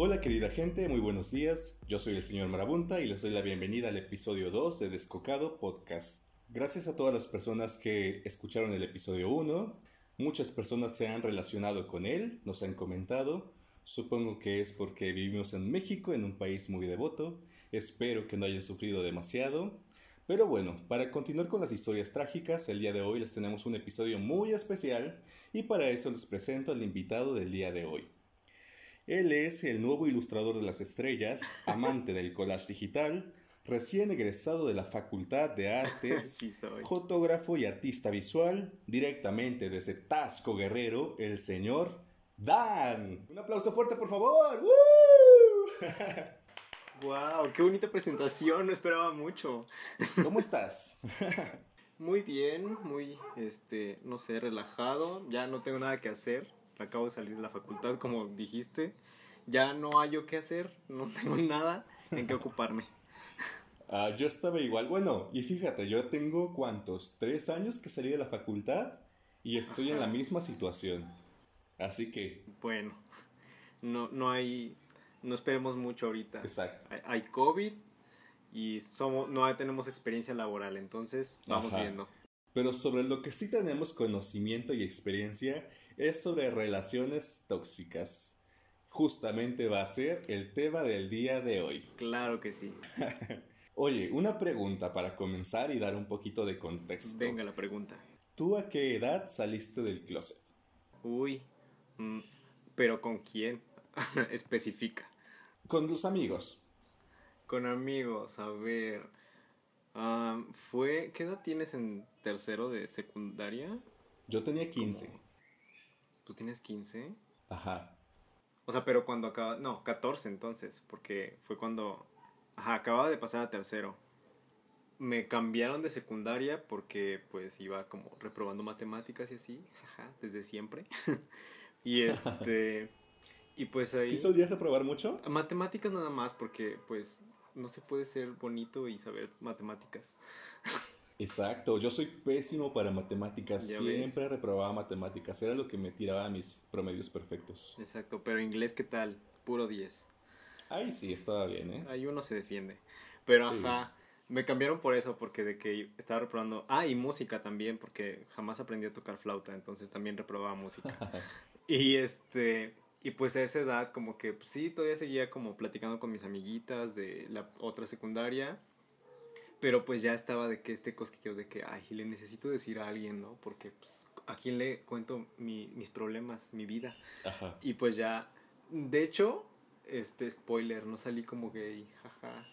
Hola querida gente, muy buenos días. Yo soy el señor Marabunta y les doy la bienvenida al episodio 2 de Descocado Podcast. Gracias a todas las personas que escucharon el episodio 1. Muchas personas se han relacionado con él, nos han comentado. Supongo que es porque vivimos en México, en un país muy devoto. Espero que no hayan sufrido demasiado. Pero bueno, para continuar con las historias trágicas, el día de hoy les tenemos un episodio muy especial y para eso les presento al invitado del día de hoy. Él es el nuevo ilustrador de las estrellas, amante del collage digital, recién egresado de la Facultad de Artes, Sí fotógrafo y artista visual, directamente desde Tasco Guerrero, el señor Dan. Un aplauso fuerte, por favor. ¡Woo! Wow, qué bonita presentación, no esperaba mucho. ¿Cómo estás? Muy bien, muy, este, no sé, relajado. Ya no tengo nada que hacer. Acabo de salir de la facultad, como dijiste. Ya no hay yo qué hacer, no tengo nada en qué ocuparme. Ah, yo estaba igual. Bueno, y fíjate, yo tengo cuántos, tres años que salí de la facultad y estoy en la Ajá. misma situación. Así que, Bueno, no, no hay, no esperemos mucho ahorita. exacto. Hay, hay COVID y somos, no tenemos experiencia laboral, entonces vamos Ajá. viendo. Pero sobre lo que sí tenemos conocimiento y experiencia es sobre relaciones tóxicas. Justamente va a ser el tema del día de hoy. Claro que sí. Oye, una pregunta para comenzar y dar un poquito de contexto. Venga la pregunta. ¿Tú a qué edad saliste del closet? Uy, mm, pero ¿con quién? Especifica. Con los amigos. Con amigos, a ver. ah, fue. ¿Qué edad tienes en tercero de secundaria? Yo tenía 15. ¿Tú tienes 15? Ajá. O sea, pero cuando acaba. No, 14 entonces, porque fue cuando. Ajá, acababa de pasar a tercero. Me cambiaron de secundaria porque pues iba como reprobando matemáticas y así, jaja, desde siempre. y este. Y pues ahí. ¿Sí solías reprobar mucho? Matemáticas nada más, porque pues no se puede ser bonito y saber matemáticas. Exacto, yo soy pésimo para matemáticas. Siempre ves. reprobaba matemáticas. Era lo que me tiraba a mis promedios perfectos. Exacto, pero inglés, ¿qué tal? Puro 10. Ay, sí, estaba bien, ¿eh? Ahí uno se defiende. Pero Sí. ajá, me cambiaron por eso, porque de que estaba reprobando. Ah, y música también, porque jamás aprendí a tocar flauta, entonces también reprobaba música. y este. Y pues a esa edad, como que pues, sí, todavía seguía como platicando con mis amiguitas de la otra secundaria. Pero pues ya estaba de que este cosquillo de que, ay, le necesito decir a alguien, ¿no? Porque pues, a quién le cuento mi- mis problemas, mi vida. Ajá. Y pues ya, de hecho, este spoiler, no salí como gay, jaja.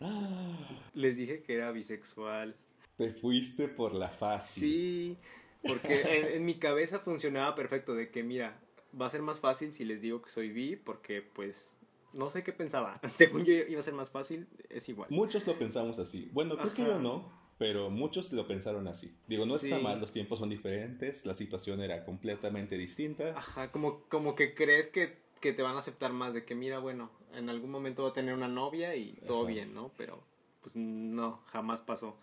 Ah, Les dije que era bisexual. Te fuiste por la fácil. Sí, porque en, en mi cabeza funcionaba perfecto de que, mira, va a ser más fácil si les digo que soy bi, porque pues no sé qué pensaba. Según yo iba a ser más fácil, es igual. Muchos lo pensamos así. Bueno, creo que yo no, pero muchos lo pensaron así. Digo, no está mal, los tiempos son diferentes, la situación era completamente distinta. Ajá, como, como que crees que, que te van a aceptar más, de que mira, bueno, en algún momento va a tener una novia y todo Ajá. bien, ¿no? Pero pues no, jamás pasó.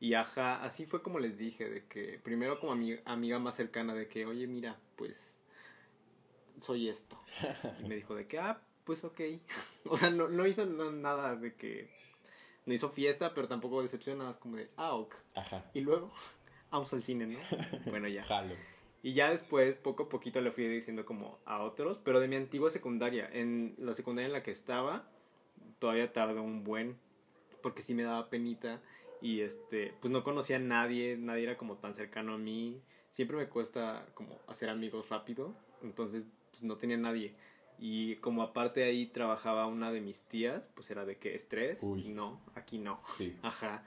Y ajá, así fue como les dije, de que primero como ami- amiga más cercana, de que, oye, mira, pues soy esto. Y me dijo de que, ah, pues ok. O sea, no, no hizo na- nada de que, no hizo fiesta, pero tampoco decepción, nada más como de, ah, ok. Ajá. Y luego, vamos al cine, ¿no? Bueno, ya. Jalo. Y ya después, poco a poquito le fui diciendo como a otros, pero de mi antigua secundaria. En la secundaria en la que estaba, todavía tardó un buen, porque sí me daba penita. Y este, pues no conocía a nadie, nadie era como tan cercano a mí. Siempre me cuesta como hacer amigos rápido, entonces pues no tenía nadie. Y como aparte ahí trabajaba una de mis tías, pues era de que estrés, Uy. no, aquí no. Sí. Ajá.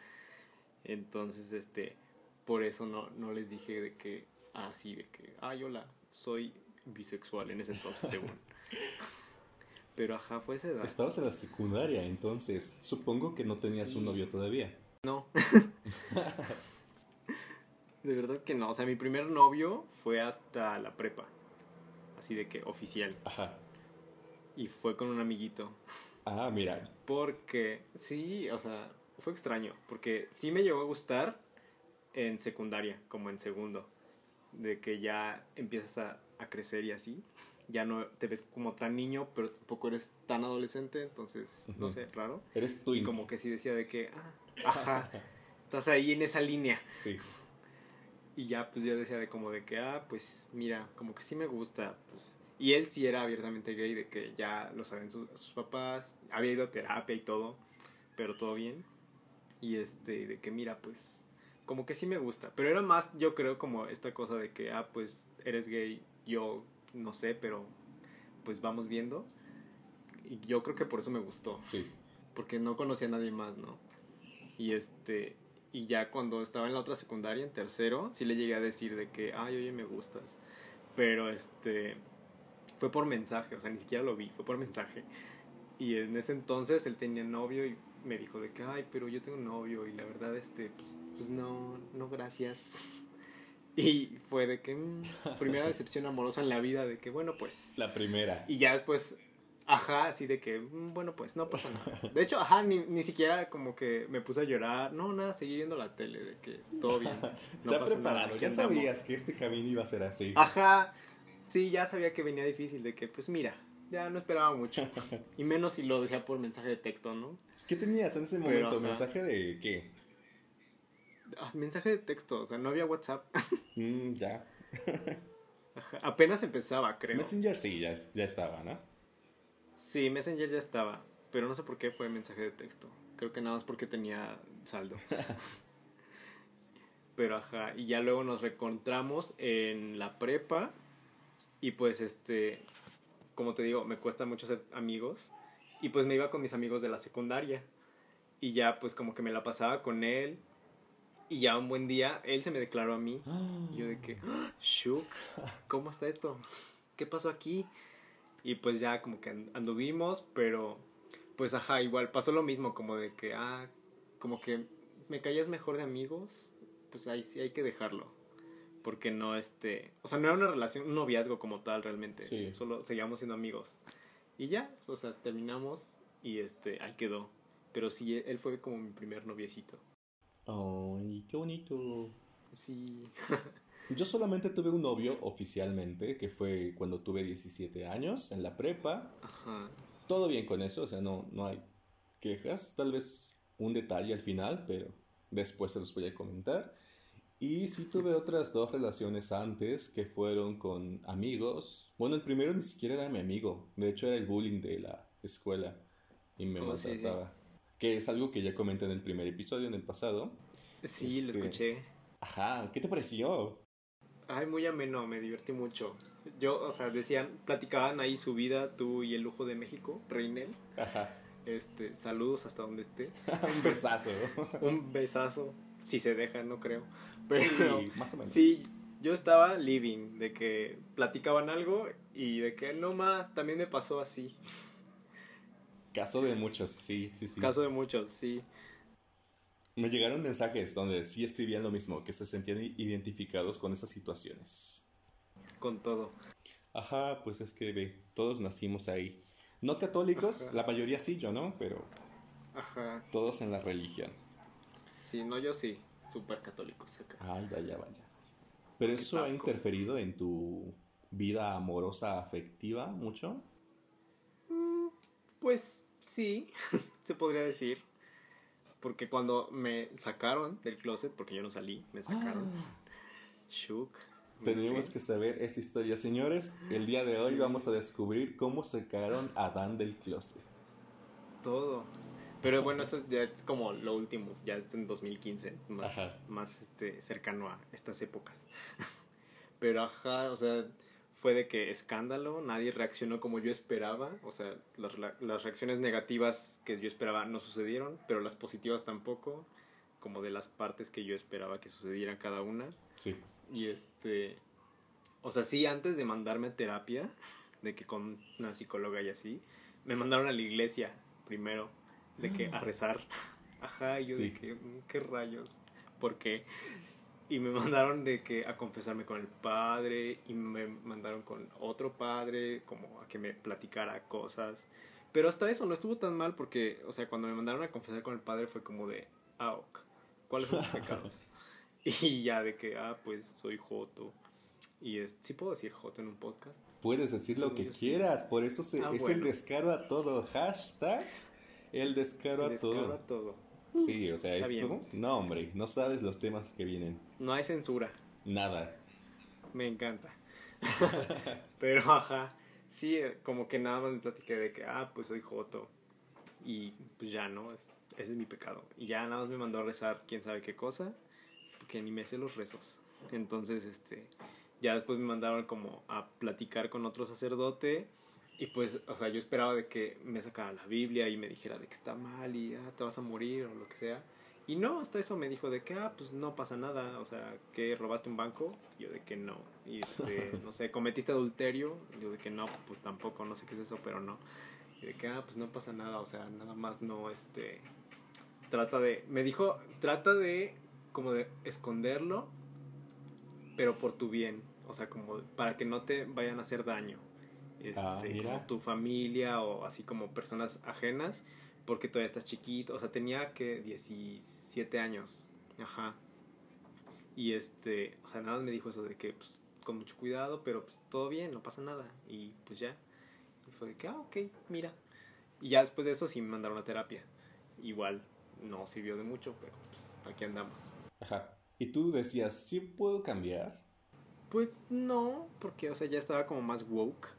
Entonces, este, por eso no, no les dije de que, así, de que, ay, hola, soy bisexual en ese entonces, según. Pero ajá, fue esa edad. Estabas en la secundaria, entonces supongo que no tenías Sí. un novio todavía. No. de verdad que no. O sea, mi primer novio fue hasta la prepa. Así de que oficial. Ajá. Y fue con un amiguito. Ah, mira. Porque, sí, o sea, fue extraño. Porque sí me llegó a gustar en secundaria, como en segundo. De que ya empiezas a, a crecer y así. ya no te ves como tan niño, pero tampoco eres tan adolescente, entonces, no sé, raro. Eres tú. Y como que sí decía de que, ah, ajá, estás ahí en esa línea. Sí. Y ya, pues yo decía de como de que, ah, pues mira, como que sí me gusta, pues. Y él sí era abiertamente gay, de que ya lo saben sus, sus papás, había ido a terapia y todo, pero todo bien. Y este, de que mira, pues, como que sí me gusta. Pero era más, yo creo, como esta cosa de que, ah, pues eres gay, yo no sé, pero pues vamos viendo. Y yo creo que por eso me gustó. Sí. Porque no conocía a nadie más, ¿no? Y este, y ya cuando estaba en la otra secundaria, en tercero, sí le llegué a decir de que, ay, oye, me gustas. Pero este, fue por mensaje, o sea, ni siquiera lo vi, fue por mensaje. Y en ese entonces él tenía novio y me dijo de que, ay, pero yo tengo un novio y la verdad, este, pues, pues no, no, gracias. Y fue de que, mm, primera decepción amorosa en la vida, de que, bueno, pues. La primera. Y ya después, ajá, así de que, mm, bueno, pues no pasa nada. De hecho, ajá, ni, ni siquiera como que me puse a llorar. No, nada, seguí viendo la tele, de que todo bien. No ya pasa preparado, nada, ya sabías que este camino iba a ser así. Ajá, sí, ya sabía que venía difícil, de que, pues mira, ya no esperaba mucho. Y menos si lo decía por mensaje de texto, ¿no? ¿Qué tenías en ese Pero, momento? ajá. ¿Mensaje de qué? Ah, mensaje de texto, o sea, no había WhatsApp. Mm, ya. Ajá, Apenas empezaba, creo. Messenger sí, ya, ya estaba, ¿no? Sí, Messenger ya estaba, pero no sé por qué fue mensaje de texto. Creo que nada más porque tenía saldo. pero ajá, y ya luego nos reencontramos en la prepa y pues este, como te digo, me cuesta mucho ser amigos y pues me iba con mis amigos de la secundaria y ya pues como que me la pasaba con él y ya un buen día él se me declaró a mí yo de que, ¡Ah! shook, ¿cómo está esto? ¿Qué pasó aquí? Y pues ya como que and- anduvimos, pero pues ajá, igual pasó lo mismo, como de que, ah, como que me caías mejor de amigos, pues ahí sí hay que dejarlo. Porque no, este, o sea, no era una relación, un noviazgo como tal realmente, Sí. solo seguíamos siendo amigos. Y ya, o sea, terminamos y este, ahí quedó. Pero sí, él fue como mi primer noviecito. Ay, qué bonito. Sí. Yo solamente tuve un novio oficialmente, que fue cuando tuve 17 años, en la prepa. Ajá. Todo bien con eso, o sea, no, no hay quejas. Tal vez un detalle al final, pero después se los voy a comentar. Y sí tuve otras dos relaciones antes que fueron con amigos. Bueno, el primero ni siquiera era mi amigo. De hecho, era el bullying de la escuela. Y me Oh, sí, sí. maltrataba. Que es algo que ya comenté en el primer episodio, en el pasado. Sí, lo Este- escuché. Ajá, ¿qué te pareció? Ay, muy ameno, me divertí mucho. Yo, o sea, decían, platicaban ahí su vida, tú y el lujo de México, Reinel. Ajá, Este, saludos hasta donde esté. un besazo. Un besazo, si se deja, no creo. Pero Sí, más o menos. sí, yo estaba living, de que platicaban algo y de que no más, también me pasó así. Caso de muchos, sí, sí, sí. Caso de muchos, sí. Me llegaron mensajes donde sí escribían lo mismo, que se sentían identificados con esas situaciones. Con todo. Ajá, pues es que ve, todos nacimos ahí. No católicos, Ajá. la mayoría sí, yo no, pero Ajá. todos en la religión. Sí, no, yo sí. Súper católicos acá. Ay, vaya, vaya. Pero Qué eso ha interferido en tu vida amorosa afectiva mucho. Pues sí, se podría decir. Porque cuando me sacaron del closet, porque yo no salí, me sacaron. Ah. Shook. Tenemos Este, que saber esta historia, señores. El día de hoy Sí. vamos a descubrir cómo sacaron a Dan del closet. Todo. Pero bueno, eso ya es como lo último, ya es en 2015, más, Ajá. más este, cercano a estas épocas. Pero ajá, o sea, fue de que escándalo, nadie reaccionó como yo esperaba, o sea, las, la- las reacciones negativas que yo esperaba no sucedieron, pero las positivas tampoco, como de las partes que yo esperaba que sucedieran cada una. Sí. Y este, o sea, sí, antes de mandarme a terapia, de que con una psicóloga y así, me mandaron a la iglesia primero, de que a rezar. Ajá, y yo Sí. de que, "Mm, ¿qué rayos? ¿Por qué? Y me mandaron de que a confesarme con el padre y me mandaron con otro padre, como a que me platicara cosas. Pero hasta eso no estuvo tan mal porque, o sea, cuando me mandaron a confesar con el padre fue como de, ah, ok, ¿cuáles son tus pecados? Y ya de que, ah, pues soy joto. Y es, ¿sí puedo decir Joto en un podcast? Puedes decir lo que quieras, por eso se, ah, es el descaro a todo. Hashtag el descaro, a, todo. a todo. Sí, o sea, esto. No, hombre, no sabes los temas que vienen. No hay censura. Nada. Me encanta. Pero, ajá. Sí, como que nada más me platiqué de que, ah, pues soy Joto. Y pues ya, ¿no? ese es mi pecado. Y ya nada más me mandó a rezar quién sabe qué cosa. Porque ni me sé los rezos. Entonces, este ya después me mandaron como a platicar con otro sacerdote y pues, o sea, yo esperaba de que me sacara la Biblia y me dijera de que está mal y ah, te vas a morir o lo que sea. Y no, hasta eso me dijo de que, ah, pues no pasa nada, o sea, que robaste un banco, yo de que no. Y este, no sé, cometiste adulterio, yo de que no, pues tampoco, no sé qué es eso, pero no. Y de que, ah, pues no pasa nada, o sea, nada más no, este, trata de, me dijo, trata de, como de esconderlo, pero por tu bien o sea, como para que no te vayan a hacer daño. Ah, este, como tu familia o así como personas ajenas, porque todavía estás chiquito, o sea, tenía que 17 años, ajá. Y este, o sea, nada me dijo eso de que, pues, con mucho cuidado, pero pues todo bien, no pasa nada. Y pues ya. Y fue de que, ah, ok, mira. Y ya después de eso sí me mandaron a terapia. Igual no sirvió de mucho, pero pues aquí andamos. Ajá. Y tú decías, ¿sí puedo cambiar? Pues no, porque, o sea, ya estaba como más woke.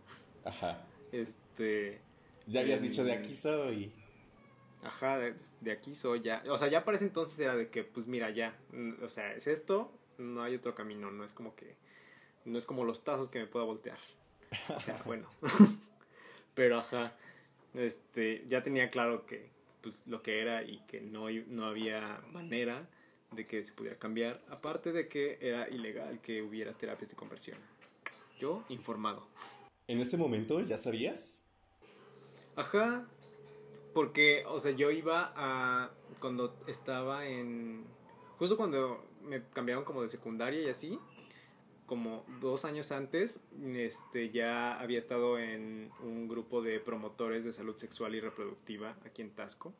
Ajá. Este. Ya habías dicho de aquí soy. Ajá, de, aquí soy ya. O sea, ya para ese entonces era de que, pues mira, ya. O sea, es esto, no hay otro camino. No es como que. No es como los tazos que me pueda voltear. O sea, bueno. Pero ajá. Este, ya tenía claro que pues, lo que era y que no, no había manera de que se pudiera cambiar, aparte de que era ilegal que hubiera terapias de conversión. Yo informado. ¿En ese momento ya sabías? Ajá, porque, o sea, yo iba a, cuando estaba en, justo cuando me cambiaron como de secundaria y así, como dos años antes, este, ya había estado en un grupo de promotores de salud sexual y reproductiva aquí en Tasco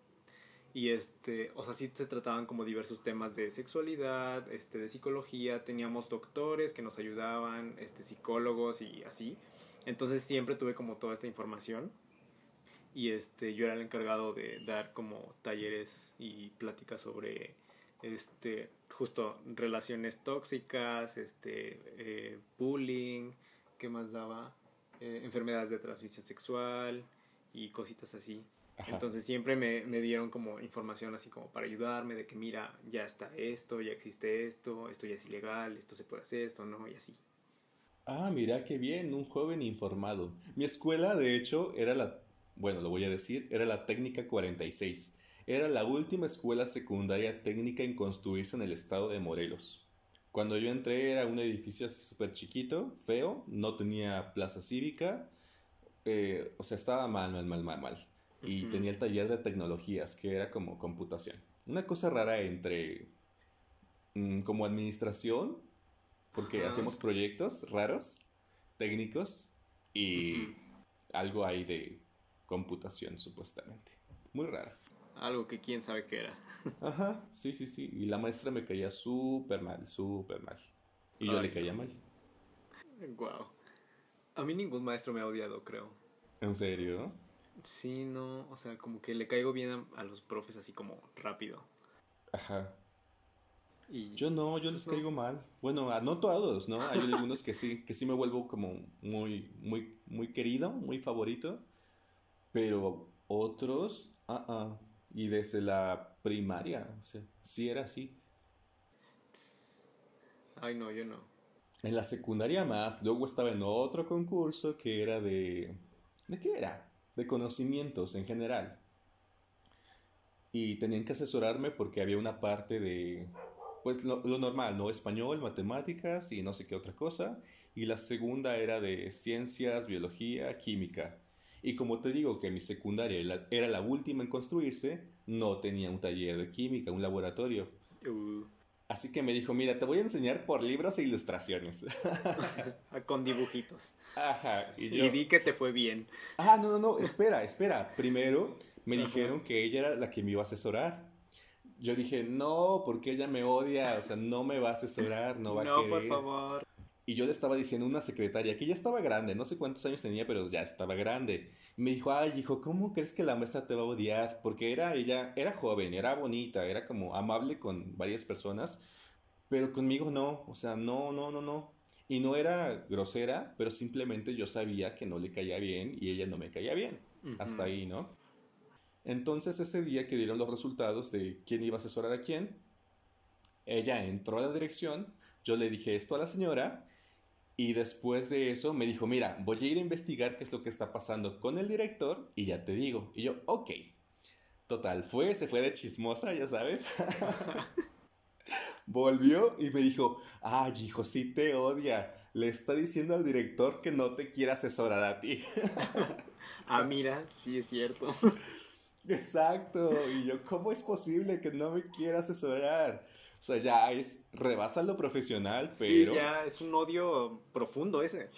y este, o sea, sí se trataban como diversos temas de sexualidad, este, de psicología, teníamos doctores que nos ayudaban, este, psicólogos y así. Entonces siempre tuve como toda esta información y este, yo era el encargado de dar como talleres y pláticas sobre este, justo relaciones tóxicas, este, eh, bullying, ¿qué más daba? Eh, enfermedades de transmisión sexual y cositas así. Entonces siempre me, me, dieron como información así como para ayudarme de que mira, ya está esto, ya existe esto, esto ya es ilegal, esto se puede hacer, esto no, y así. Ah, mira qué bien, un joven informado. Mi escuela, de hecho, era la, bueno, lo voy a decir, era la técnica 46. Era la última escuela secundaria técnica en construirse en el estado de Morelos. Cuando yo entré era un edificio así súper chiquito, feo, no tenía plaza cívica, eh, o sea, estaba mal, mal, mal, mal, mal y tenía el taller de tecnologías, que era como computación. Una cosa rara entre mm, como administración, porque hacemos proyectos raros, técnicos, y algo ahí de computación, supuestamente. Muy rara. Algo que quién sabe qué era. Ajá, sí, sí, sí. Y la maestra me caía súper mal, súper mal. Y yo le caía mal. Wow. A mí ningún maestro me ha odiado, creo. ¿En serio? Sí, no, o sea, como que le caigo bien a, los profes así como rápido. Ajá. Y yo no, yo les caigo mal. Bueno, no todos, ¿no? Hay algunos que sí, que sí me vuelvo como muy, muy, muy querido, muy favorito. Pero otros, ah, ah. Y desde la primaria, o sea, sí era así. Ay, no, yo no. En la secundaria más, luego estaba en otro concurso que era de... ¿De qué era? de conocimientos en general. Y tenían que asesorarme porque había una parte de, pues lo, normal, ¿no? Español, matemáticas y no sé qué otra cosa. Y la segunda era de ciencias, biología, química. Y como te digo que mi secundaria era la última en construirse, no tenía un taller de química, un laboratorio. Uh. Así que me dijo, mira, te voy a enseñar por libros e ilustraciones. Con dibujitos. Ajá. Y, yo... vi que te fue bien. Ah, no, no, no, espera, espera. Primero me dijeron que ella era la que me iba a asesorar. Yo dije, no, porque ella me odia, o sea, no me va a asesorar, no va a querer. No, por favor. y yo le estaba diciendo a una secretaria que ya estaba grande, no sé cuántos años tenía, pero ya estaba grande. Y me dijo, ay, hijo, ¿cómo crees que la maestra te va a odiar? Porque era ella, era joven, era bonita, era como amable con varias personas, pero conmigo no, o sea, no, no, no, no. Y no era grosera, pero simplemente yo sabía que no le caía bien y ella no me caía bien. Hasta ahí, ¿no? Entonces ese día que dieron los resultados de quién iba a asesorar a quién, ella entró a la dirección, yo le dije esto a la señora y después de eso me dijo, mira, voy a ir a investigar qué es lo que está pasando con el director y ya te digo. Y yo, ok. Total, fue, se fue de chismosa, ya sabes. Volvió y me dijo, ay, hijo, sí te odia. Le está diciendo al director que no te quiere asesorar a ti. ah, mira, sí es cierto. Exacto. Y yo, ¿cómo es posible que no me quiera asesorar? O sea, ya es, rebasa lo profesional, pero... Sí, ya es un odio profundo ese.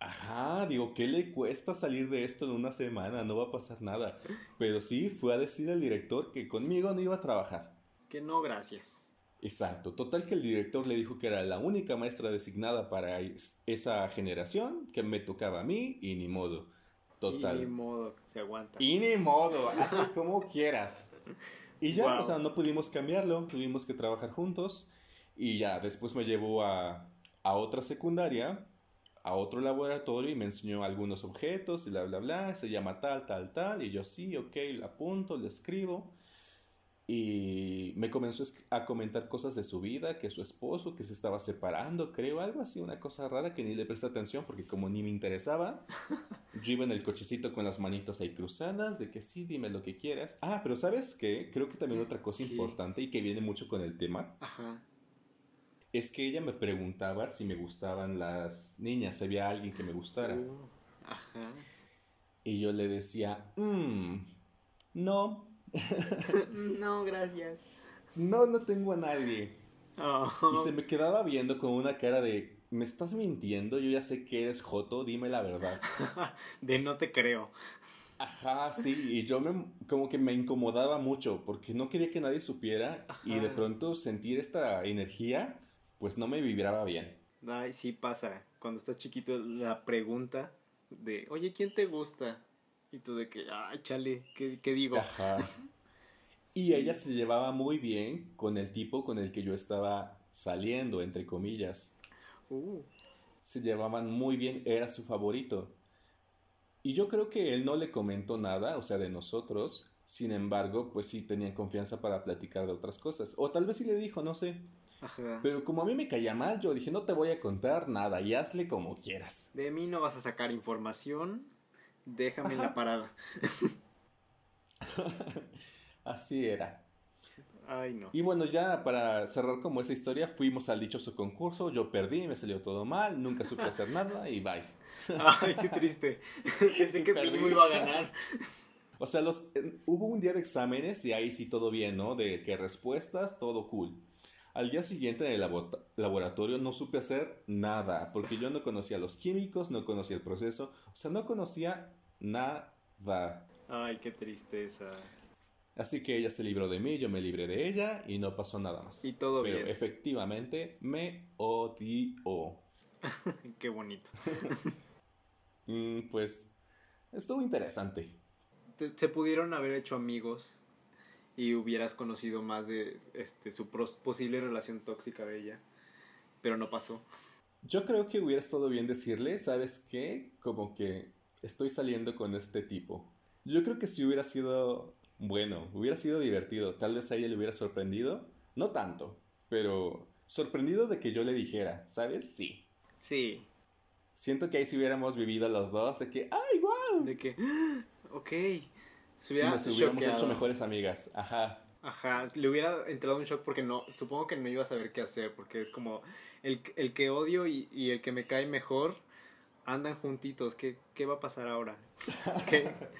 Ajá, digo, ¿qué le cuesta salir de esto en una semana? No va a pasar nada. Pero sí, fue a decir al director que conmigo no iba a trabajar. Que no, gracias. Exacto. Total que el director le dijo que era la única maestra designada para esa generación, que me tocaba a mí y ni modo. Total. Y ni modo, se aguanta. Y ni modo, hazlo como quieras. Y ya, o sea, no pudimos cambiarlo, tuvimos que trabajar juntos y ya, después me llevó a, a otra secundaria, a otro laboratorio y me enseñó algunos objetos y bla, bla, bla, se llama tal, tal, tal, y yo sí, ok, lo apunto, lo escribo y me comenzó a comentar cosas de su vida, que su esposo, que se estaba separando, creo, algo así, una cosa rara que ni le presté atención porque como ni me interesaba, yo iba en el cochecito con las manitas ahí cruzadas, de que sí, dime lo que quieras. Ah, pero ¿sabes qué? Creo que también otra cosa importante y que viene mucho con el tema. Ajá. Es que ella me preguntaba si me gustaban las niñas, si había alguien que me gustara. Uh, ajá. Y yo le decía, mmm, no, no, gracias. No, no tengo a nadie. Oh. Y se me quedaba viendo con una cara de, ¿me estás mintiendo? Yo ya sé que eres Joto, dime la verdad. de no te creo. Ajá, sí, y yo me, como que me incomodaba mucho porque no quería que nadie supiera y de pronto sentir esta energía, pues no me vibraba bien. Ay, sí pasa. Cuando estás chiquito, la pregunta de, oye, ¿quién te gusta? Y tú de que, ay, chale, ¿qué, qué digo? Ajá. Y ella se llevaba muy bien con el tipo con el que yo estaba saliendo, entre comillas. Uh. Se llevaban muy bien, era su favorito. Y yo creo que él no le comentó nada, o sea, de nosotros. Sin embargo, pues sí tenían confianza para platicar de otras cosas. O tal vez sí le dijo, no sé. Ajá. Pero como a mí me caía mal, yo dije, no te voy a contar nada y hazle como quieras. De mí no vas a sacar información déjame en la parada. Así era. Ay, no. Y bueno, ya para cerrar como esa historia, fuimos al dichoso concurso, yo perdí, me salió todo mal, nunca supe hacer nada y bye. Ay, qué triste. Pensé que mínimo iba a ganar. O sea, los, hubo un día de exámenes y ahí sí todo bien, ¿no? De que respuestas, todo cool. Al día siguiente en el laboratorio no supe hacer nada, porque yo no conocía los químicos, no conocía el proceso, o sea, no conocía nada. Ay, qué tristeza. Así que ella se libró de mí, yo me libré de ella y no pasó nada más. Y todo Pero bien. efectivamente me odió. qué bonito. Mm, pues estuvo interesante. Se pudieron haber hecho amigos y hubieras conocido más de este, su posible relación tóxica de ella. Pero no pasó. Yo creo que hubiera estado bien decirle, ¿sabes qué? Como que estoy saliendo con este tipo. Yo creo que si hubiera sido bueno, hubiera sido divertido. Tal vez a ella le hubiera sorprendido. No tanto, pero sorprendido de que yo le dijera, ¿sabes? Sí. Sí. Siento que ahí si hubiéramos vivido los dos, de que, ¡ay, wow! De que, ok. Se hubiera nos hubiéramos hecho mejores amigas. Ajá. Ajá, le hubiera entrado un shock porque no, supongo que no iba a saber qué hacer, porque es como el, el que odio y, y, el que me cae mejor andan juntitos, ¿qué, qué va a pasar ahora?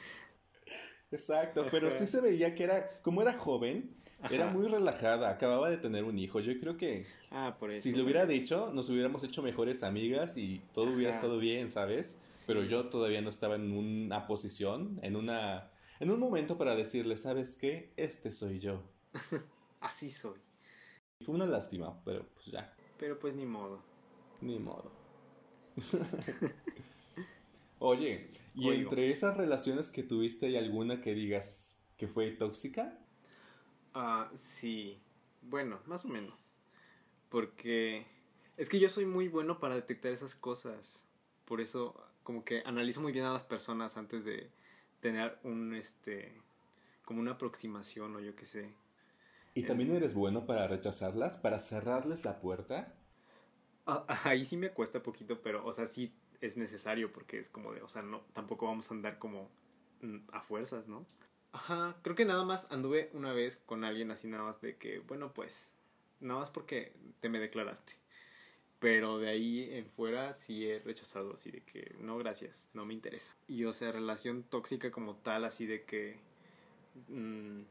Exacto, pero sí se veía que era, como era joven, era muy relajada, acababa de tener un hijo, yo creo que ah, por eso, si lo hubiera dicho, nos hubiéramos hecho mejores amigas y todo hubiera estado bien, ¿sabes? Pero yo todavía no estaba en una posición, en una en un momento para decirle, ¿sabes qué? Este soy yo. Así soy. Fue una lástima, pero pues ya. Pero pues ni modo. Ni modo. Oye, ¿y entre esas relaciones que tuviste hay alguna que digas que fue tóxica? Ah, sí. Bueno, más o menos. Porque es que yo soy muy bueno para detectar esas cosas. Por eso, como que analizo muy bien a las personas antes de tener un, este, como una aproximación o yo qué sé. ¿Y también eres bueno para rechazarlas, para cerrarles la puerta? Ah, ahí sí me cuesta poquito, pero, o sea, sí es necesario porque es como de, o sea, no, tampoco vamos a andar como mm, a fuerzas, ¿no? Ajá, creo que nada más anduve una vez con alguien así nada más de que, bueno, pues, nada más porque te me declaraste. Pero de ahí en fuera sí he rechazado así de que no, gracias, no me interesa. Y o sea, relación tóxica como tal, así de que... Mm,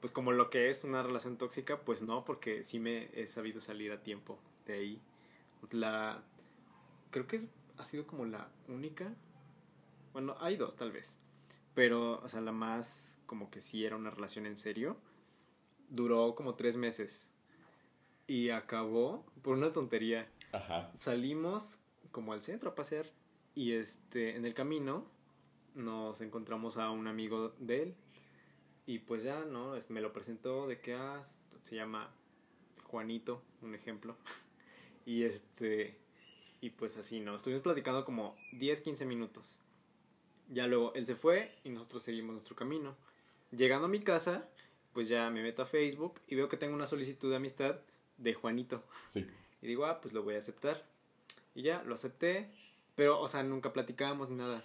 pues como lo que es una relación tóxica, pues no, porque sí me he sabido salir a tiempo de ahí. La... Creo que ha sido como la única... Bueno, hay dos tal vez. Pero, o sea, la más como que sí era una relación en serio. Duró como tres meses y acabó por una tontería. Ajá. Salimos como al centro a pasear y este en el camino nos encontramos a un amigo de él y pues ya, ¿no? Me lo presentó de que ah, se llama Juanito, un ejemplo. Y este y pues así, ¿no? Estuvimos platicando como 10, 15 minutos. Ya luego él se fue y nosotros seguimos nuestro camino. Llegando a mi casa, pues ya me meto a Facebook y veo que tengo una solicitud de amistad de Juanito. Sí. Y digo, ah, pues lo voy a aceptar. Y ya, lo acepté, pero, o sea, nunca platicábamos ni nada.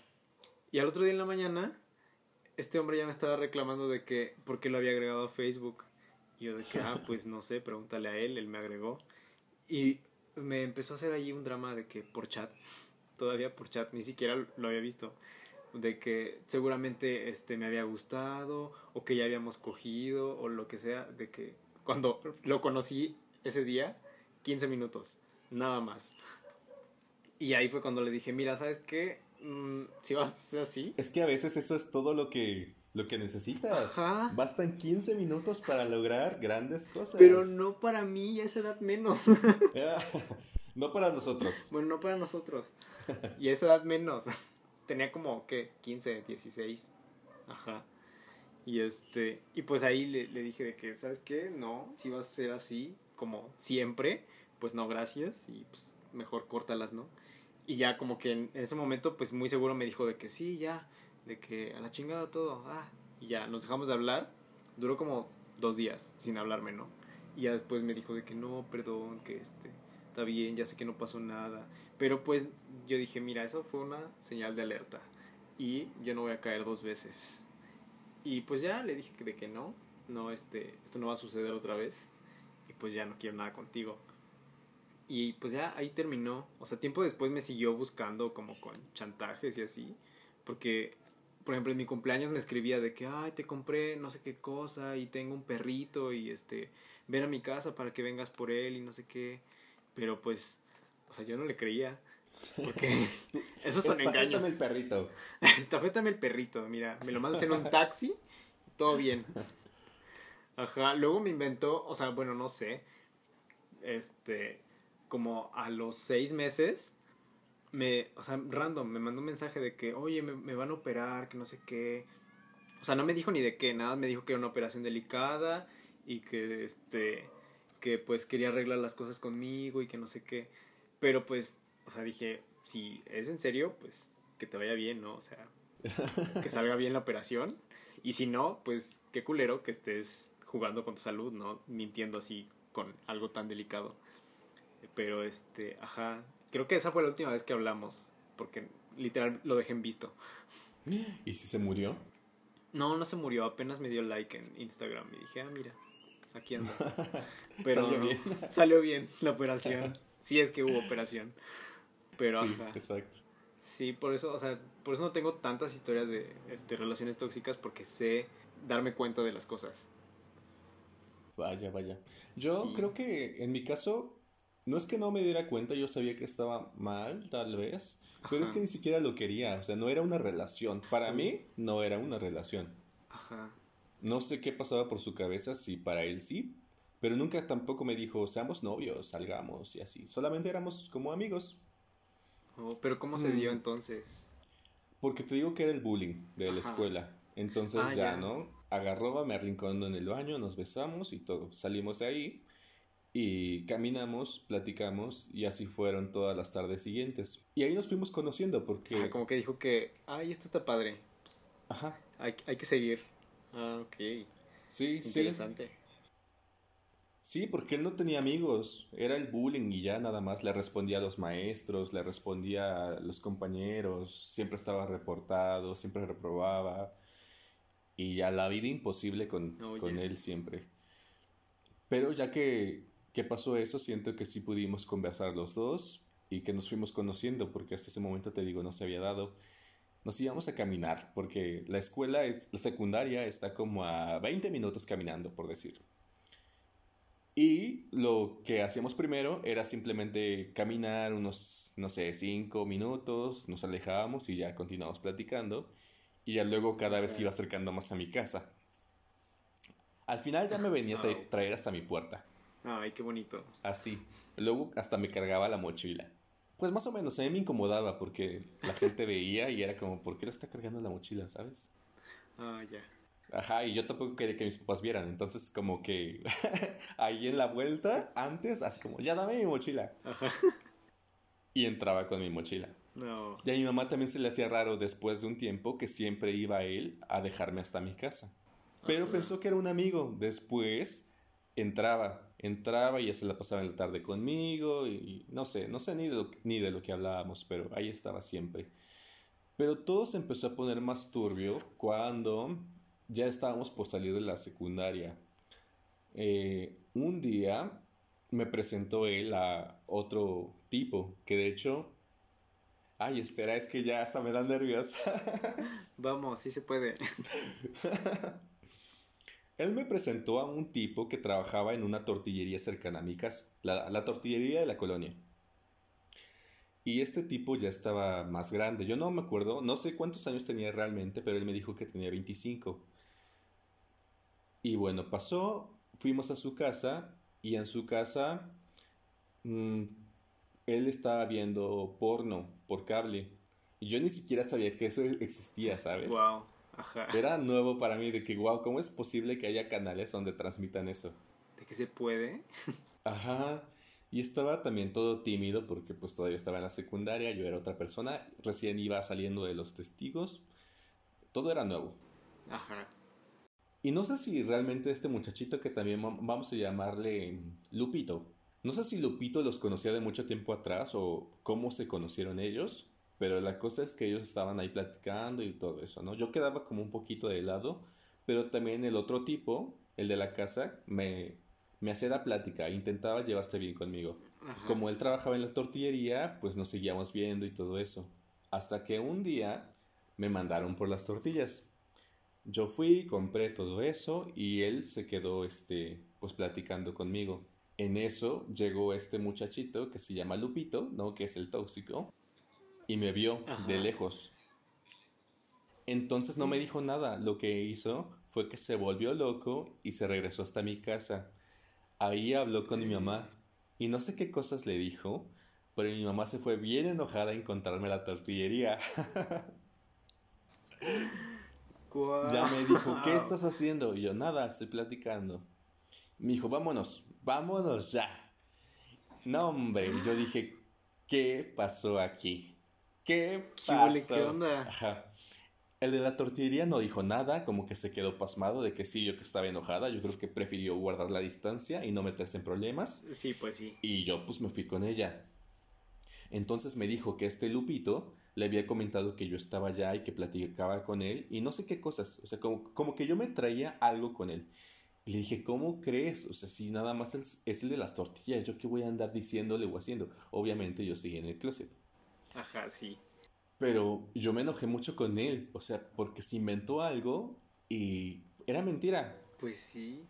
Y al otro día en la mañana, este hombre ya me estaba reclamando de que, ¿por qué lo había agregado a Facebook? Y yo de que, ah, pues no sé, pregúntale a él, él me agregó. Y me empezó a hacer ahí un drama de que por chat, todavía por chat, ni siquiera lo había visto de que seguramente este me había gustado o que ya habíamos cogido o lo que sea de que cuando lo conocí ese día 15 minutos, nada más. Y ahí fue cuando le dije, mira, ¿sabes qué? Mm, si vas así. Es que a veces eso es todo lo que, lo que necesitas. Bastan 15 minutos para lograr grandes cosas. Pero no para mí, a esa edad menos. no para nosotros. Bueno, no para nosotros. Y a esa edad menos. Tenía como, ¿qué? 15, 16. Ajá. Y este, y pues ahí le, le dije de que, ¿sabes qué? No, si vas a ser así, como siempre, pues no, gracias, y pues mejor córtalas, ¿no? Y ya como que en ese momento, pues muy seguro me dijo de que sí, ya, de que a la chingada todo, ah, y ya nos dejamos de hablar, duró como dos días sin hablarme, ¿no? Y ya después me dijo de que no, perdón, que este, está bien, ya sé que no pasó nada, pero pues yo dije, mira, eso fue una señal de alerta y yo no voy a caer dos veces. Y pues ya le dije de que no, no, este, esto no va a suceder otra vez pues ya no quiero nada contigo. Y pues ya ahí terminó. O sea, tiempo después me siguió buscando como con chantajes y así. Porque, por ejemplo, en mi cumpleaños me escribía de que, ay, te compré no sé qué cosa y tengo un perrito y este, ven a mi casa para que vengas por él y no sé qué. Pero pues, o sea, yo no le creía. Porque esos son engaños. el perrito. Estafétame el perrito, mira, me lo mandas en un taxi, todo bien. Ajá, luego me inventó, o sea, bueno, no sé, este, como a los seis meses, me, o sea, random, me mandó un mensaje de que, oye, me, van a operar, que no sé qué. O sea, no me dijo ni de qué, nada, me dijo que era una operación delicada y que, este, que pues quería arreglar las cosas conmigo y que no sé qué. Pero pues, o sea, dije, si es en serio, pues que te vaya bien, ¿no? O sea, que salga bien la operación. Y si no, pues qué culero que estés jugando con tu salud, ¿no? Mintiendo así con algo tan delicado. Pero este, ajá, creo que esa fue la última vez que hablamos, porque literal lo dejé en visto. ¿Y si se murió? No, no se murió, apenas me dio like en Instagram y dije, ah, mira, aquí andas. Pero salió bien. Salió bien la operación. Sí es que hubo operación. Pero sí, exacto. Sí, por eso, o sea, por eso no tengo tantas historias de este, relaciones tóxicas porque sé darme cuenta de las cosas. Vaya, vaya. Yo creo que en mi caso, no es que no me diera cuenta, yo sabía que estaba mal, tal vez, pero es que ni siquiera lo quería, o sea, no era una relación. Para mí, no era una relación. Ajá. No sé qué pasaba por su cabeza, si para él sí, Pero nunca tampoco me dijo, seamos novios, salgamos y así. Solamente éramos como amigos. Oh, pero ¿cómo se Mm. dio entonces? Porque te digo que era el bullying de la escuela. Entonces Ah, ya, ya. ¿no? Agarró, me arrinconó en el baño, nos besamos y todo. Salimos de ahí y caminamos, platicamos y así fueron todas las tardes siguientes. Y ahí nos fuimos conociendo porque... Ah, como que dijo que, ay, esto está padre. Pues, Ajá. hay, hay que seguir. Ah, ok. Sí, sí. Interesante. Sí, porque él no tenía amigos, era el bullying y ya nada más le respondía a los maestros, le respondía a los compañeros, siempre estaba reportado, siempre reprobaba y ya la vida imposible con, con él siempre. Pero ya que, que pasó eso, siento que sí pudimos conversar los dos y que nos fuimos conociendo, porque hasta ese momento te digo, no se había dado. Nos íbamos a caminar, porque la escuela, es, la secundaria está como a 20 minutos caminando, por decirlo. Y lo que hacíamos primero era simplemente caminar unos, no sé, cinco minutos, nos alejábamos y ya continuamos platicando. Y ya luego cada vez iba acercando más a mi casa. Al final ya me venía a traer hasta mi puerta, Ay, qué bonito. así. Luego hasta me cargaba la mochila. Pues más o menos, a mí me incomodaba porque la gente veía y era como, ¿por qué le está cargando la mochila, sabes? Ah, ya. Ajá, y yo tampoco quería que mis papás vieran, entonces como que ahí en la vuelta, antes, así como, ya dame mi mochila. Ajá. Y entraba con mi mochila. No. Y a mi mamá también se le hacía raro después de un tiempo que siempre iba él a dejarme hasta mi casa. Pero Ajá. pensó que era un amigo. Después entraba, entraba y ya se la pasaba en la tarde conmigo y no sé, no sé ni de lo, ni de lo que hablábamos, pero ahí estaba siempre. Pero todo se empezó a poner más turbio cuando ya estábamos por salir de la secundaria. Eh, un día me presentó él a otro tipo que de hecho... Ay, espera, es que ya hasta me dan nervios. Vamos, sí se puede. Él me presentó a un tipo que trabajaba en una tortillería cercana a mi casa, la, tortillería de la colonia. Y este tipo ya estaba más grande. Yo no me acuerdo, no sé cuántos años tenía realmente, pero él me dijo que tenía 25. Y bueno, pasó, fuimos a su casa y en su casa mm, él estaba viendo porno por cable. Y yo ni siquiera sabía que eso existía, ¿sabes? Wow. Ajá. Era nuevo para mí de que, wow, ¿cómo es posible que haya canales donde transmitan eso? ¿De qué se puede? Ajá. Y estaba también todo tímido porque pues todavía estaba en la secundaria, yo era otra persona, recién iba saliendo de los testigos, todo era nuevo. Ajá. Y no sé si realmente este muchachito que también vam- vamos a llamarle Lupito, no sé si Lupito los conocía de mucho tiempo atrás o cómo se conocieron ellos, pero la cosa es que ellos estaban ahí platicando y todo eso, ¿no? Yo quedaba como un poquito de lado, pero también el otro tipo, el de la casa, me, me hacía la plática, intentaba llevarse bien conmigo. Ajá. Como él trabajaba en la tortillería, pues nos seguíamos viendo y todo eso. Hasta que un día me mandaron por las tortillas. Yo fui, compré todo eso y él se quedó, este, pues platicando conmigo. En eso llegó este muchachito que se llama Lupito, ¿no? Que es el tóxico. Y me vio Ajá. de lejos. Entonces no me dijo nada. Lo que hizo fue que se volvió loco y se regresó hasta mi casa. Ahí habló con mi mamá y no sé qué cosas le dijo, pero mi mamá se fue bien enojada a encontrarme la tortillería. Ya me dijo, ¿qué estás haciendo? Y yo, nada, estoy platicando. Me dijo, vámonos, vámonos ya. No, hombre, yo dije, ¿qué pasó aquí? ¿Qué pasó? ¿Qué onda? Ajá. El de la tortillería no dijo nada, como que se quedó pasmado de que sí, yo que estaba enojada. Yo creo que prefirió guardar la distancia y no meterse en problemas. Sí, pues sí. Y yo pues me fui con ella. Entonces me dijo que este Lupito le había comentado que yo estaba allá y que platicaba con él y no sé qué cosas. O sea, como, como que yo me traía algo con él. Y le dije, ¿cómo crees? O sea, si nada más es, es el de las tortillas, ¿yo qué voy a andar diciéndole o haciendo? Obviamente yo seguí en el closet. Ajá, sí. Pero yo me enojé mucho con él, o sea, porque se inventó algo y era mentira. Pues sí.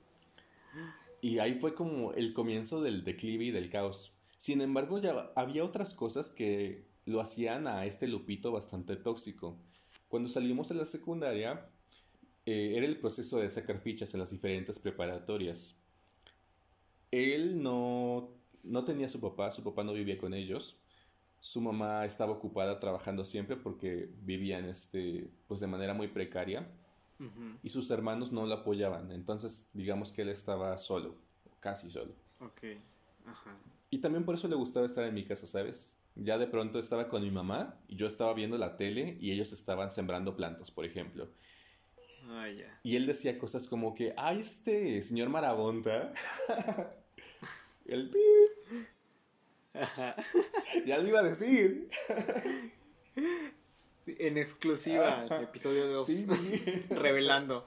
Y ahí fue como el comienzo del declive y del caos. Sin embargo, ya había otras cosas que lo hacían a este Lupito bastante tóxico. Cuando salimos de la secundaria, eh, era el proceso de sacar fichas en las diferentes preparatorias. Él no, no tenía a su papá, su papá no vivía con ellos. Su mamá estaba ocupada trabajando siempre porque vivían este, pues de manera muy precaria y sus hermanos no lo apoyaban. Entonces, digamos que él estaba solo, casi solo. Ok. Ajá. Y también por eso le gustaba estar en mi casa, ¿sabes? Ya de pronto estaba con mi mamá y yo estaba viendo la tele y ellos estaban sembrando plantas, por ejemplo. Ah, ya. Y él decía cosas como que, ay, este señor Marabonta. El pi. Ajá. Ya lo iba a decir. En exclusiva, el episodio 2. Sí, sí. Revelando.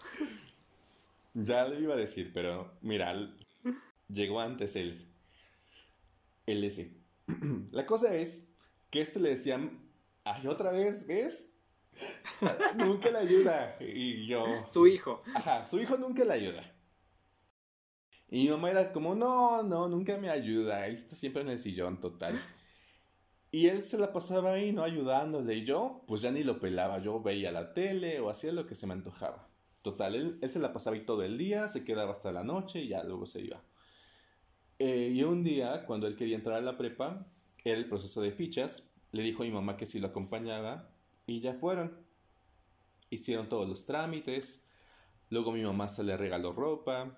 Ya lo iba a decir, pero mira, llegó antes. El ese. La cosa es que este le decían, ay, otra vez, ¿ves? nunca le ayuda. Y yo, Su hijo. ajá, su hijo nunca le ayuda. Y mi mamá era como, no, no, nunca me ayuda. Ahí está siempre en el sillón, total. Y él se la pasaba ahí, ¿no? Ayudándole. Y yo, pues ya ni lo pelaba. Yo veía la tele o hacía lo que se me antojaba. Total, él, él se la pasaba ahí todo el día, se quedaba hasta la noche y ya luego se iba. Eh, y un día, cuando él quería entrar a la prepa, era el proceso de fichas, le dijo a mi mamá que sí lo acompañaba y ya fueron. Hicieron todos los trámites, luego mi mamá se le regaló ropa,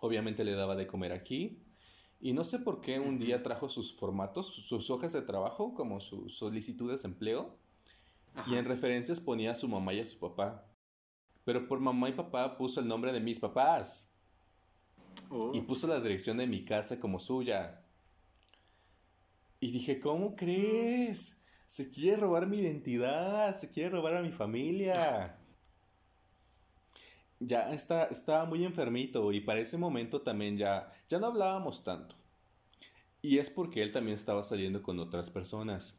obviamente le daba de comer aquí. Y no sé por qué un día trajo sus formatos, sus hojas de trabajo, como sus solicitudes de empleo, Ajá. y en referencias ponía a su mamá y a su papá. Pero por mamá y papá puso el nombre de mis papás Oh. y puso la dirección de mi casa como suya. Y dije, ¿cómo crees? Se quiere robar mi identidad, se quiere robar a mi familia. Ya está, estaba muy enfermito y para ese momento también ya, ya no hablábamos tanto. Y es porque él también estaba saliendo con otras personas.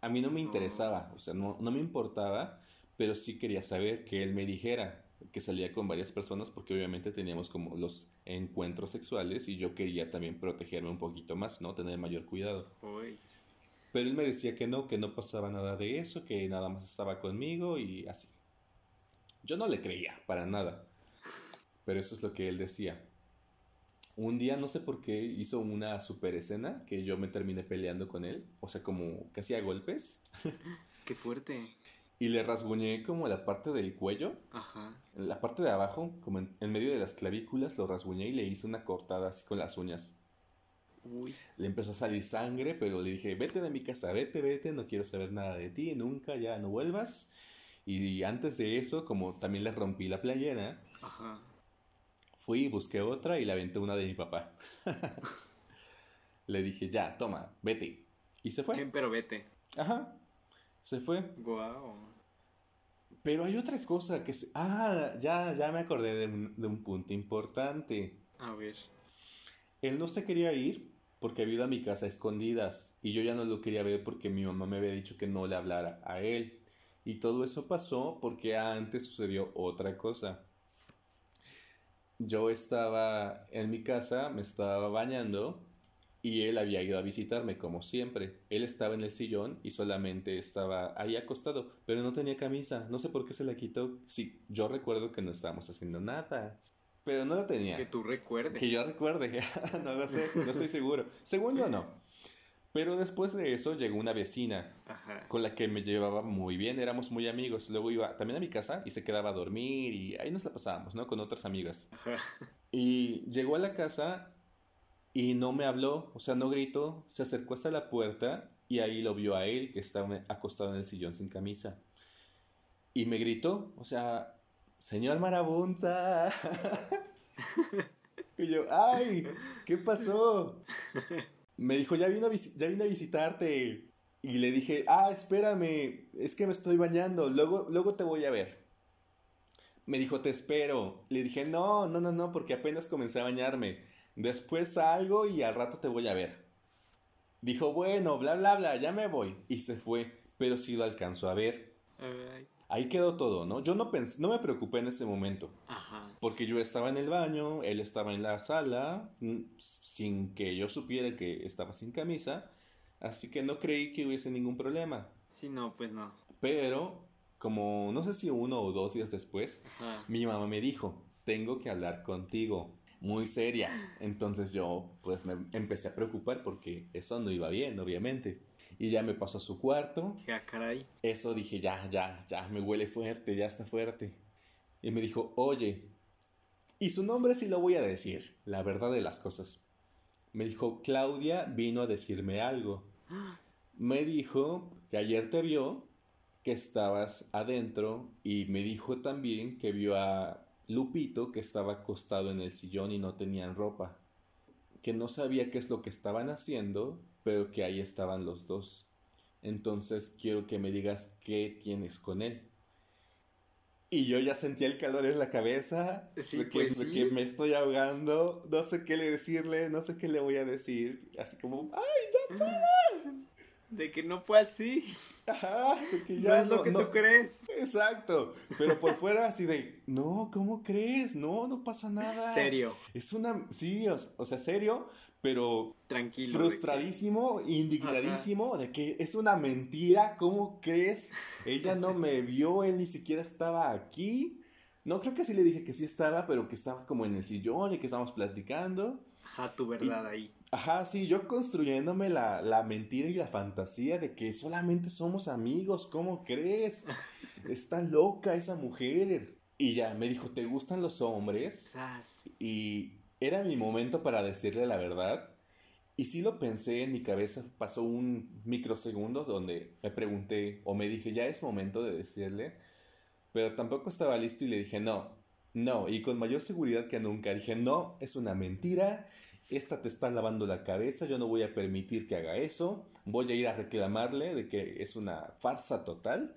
A mí no me interesaba, o sea, no, no me importaba, pero sí quería saber que él me dijera que salía con varias personas porque obviamente teníamos como los encuentros sexuales y yo quería también protegerme un poquito más, ¿no? Tener mayor cuidado. Uy. Pero él me decía que no, que no pasaba nada de eso, que nada más estaba conmigo y así. Yo no le creía, para nada. Pero eso es lo que él decía. Un día, no sé por qué, hizo una super escena que yo me terminé peleando con él. O sea, como casi a golpes. Qué fuerte. Y le rasguñé como la parte del cuello. Ajá. La parte de abajo, como en, en medio de las clavículas, lo rasguñé y le hice una cortada así con las uñas. Uy. Le empezó a salir sangre, pero le dije, vete de mi casa, vete, vete, no quiero saber nada de ti, nunca, ya no vuelvas. Y antes de eso, como también le rompí la playera, Ajá. fui, busqué otra y le aventé una de mi papá. le dije, ya, toma, vete. Y se fue. Pero vete. Ajá, se fue. Guau. Pero hay otra cosa que... se- Ah, ya, ya me acordé de un, de un punto importante. A ver. Él no se quería ir porque había ido a mi casa a escondidas y yo ya no lo quería ver porque mi mamá me había dicho que no le hablara a él. Y todo eso pasó porque antes sucedió otra cosa. Yo estaba en mi casa, me estaba bañando y él había ido a visitarme como siempre. Él estaba en el sillón y solamente estaba ahí acostado, pero no tenía camisa. No sé por qué se la quitó. Sí, yo recuerdo que no estábamos haciendo nada, pero no la tenía. Que tú recuerdes. Que yo recuerde, no lo sé, no estoy seguro. Según yo no. Pero después de eso llegó una vecina Ajá. con la que me llevaba muy bien, éramos muy amigos. Luego iba también a mi casa y se quedaba a dormir y ahí nos la pasábamos, ¿no? Con otras amigas. Ajá. Y llegó a la casa y no me habló, o sea, no gritó, se acercó hasta la puerta y ahí lo vio a él que estaba acostado en el sillón sin camisa. Y me gritó, o sea, señor Marabunta. y yo, ay, ¿qué pasó? Me dijo, ya vino a, ya vine a visitarte. Y le dije, ah, espérame, es que me estoy bañando, luego, luego te voy a ver. Me dijo, te espero. Le dije, no, no, no, no, porque apenas comencé a bañarme. Después salgo y al rato te voy a ver. Dijo, bueno, bla, bla, bla, ya me voy. Y se fue, pero sí lo alcanzó a ver. Ahí quedó todo, ¿no? Yo no, pens- no me preocupé en ese momento. Ajá. Porque yo estaba en el baño, él estaba en la sala, mm, sin que yo supiera que estaba sin camisa. Así que no creí que hubiese ningún problema. Sí, no, pues no. Pero, como no sé si uno o dos días después, Ajá. mi mamá me dijo, tengo que hablar contigo. muy seria. Entonces yo pues me empecé a preocupar porque eso no iba bien, obviamente. Y ya me pasó a su cuarto. Ya, caray. Eso dije, ya, ya, ya, me huele fuerte, ya está fuerte. Y me dijo, oye, y su nombre sí lo voy a decir, la verdad de las cosas. Me dijo, Claudia vino a decirme algo. Me dijo que ayer te vio, que estabas adentro y me dijo también que vio a Lupito que estaba acostado en el sillón y no tenían ropa. Que no sabía qué es lo que estaban haciendo, pero que ahí estaban los dos. Entonces quiero que me digas qué tienes con él. Y yo ya sentía el calor en la cabeza, Sí, de, que, pues de sí. que me estoy ahogando, no sé qué le decirle, no sé qué le voy a decir, así como, ¡ay, De que no fue así. no! Ajá, de que No ya es lo que no- tú crees. Exacto, pero por fuera así de, no, ¿cómo crees? No, no pasa nada. Serio. Es una, sí, o, o sea, serio, pero Tranquilo. de que- frustradísimo, indignadísimo de que es una mentira, ¿cómo crees? Ella no me vio, él ni siquiera estaba aquí. No, creo que sí le dije que sí estaba, pero que estaba como en el sillón y que estábamos platicando. Ajá, tu verdad ahí. Ajá, sí, yo construyéndome la, la mentira y la fantasía de que solamente somos amigos, ¿cómo crees? Está loca esa mujer. Y ya, me dijo, ¿te gustan los hombres? Sas. Y era mi momento para decirle la verdad. Y sí lo pensé en mi cabeza, pasó un microsegundo donde me pregunté o me dije, ya es momento de decirle, pero tampoco estaba listo y le dije, no, no, y con mayor seguridad que nunca dije, no, es una mentira, esta te está lavando la cabeza, yo no voy a permitir que haga eso, voy a ir a reclamarle de que es una farsa total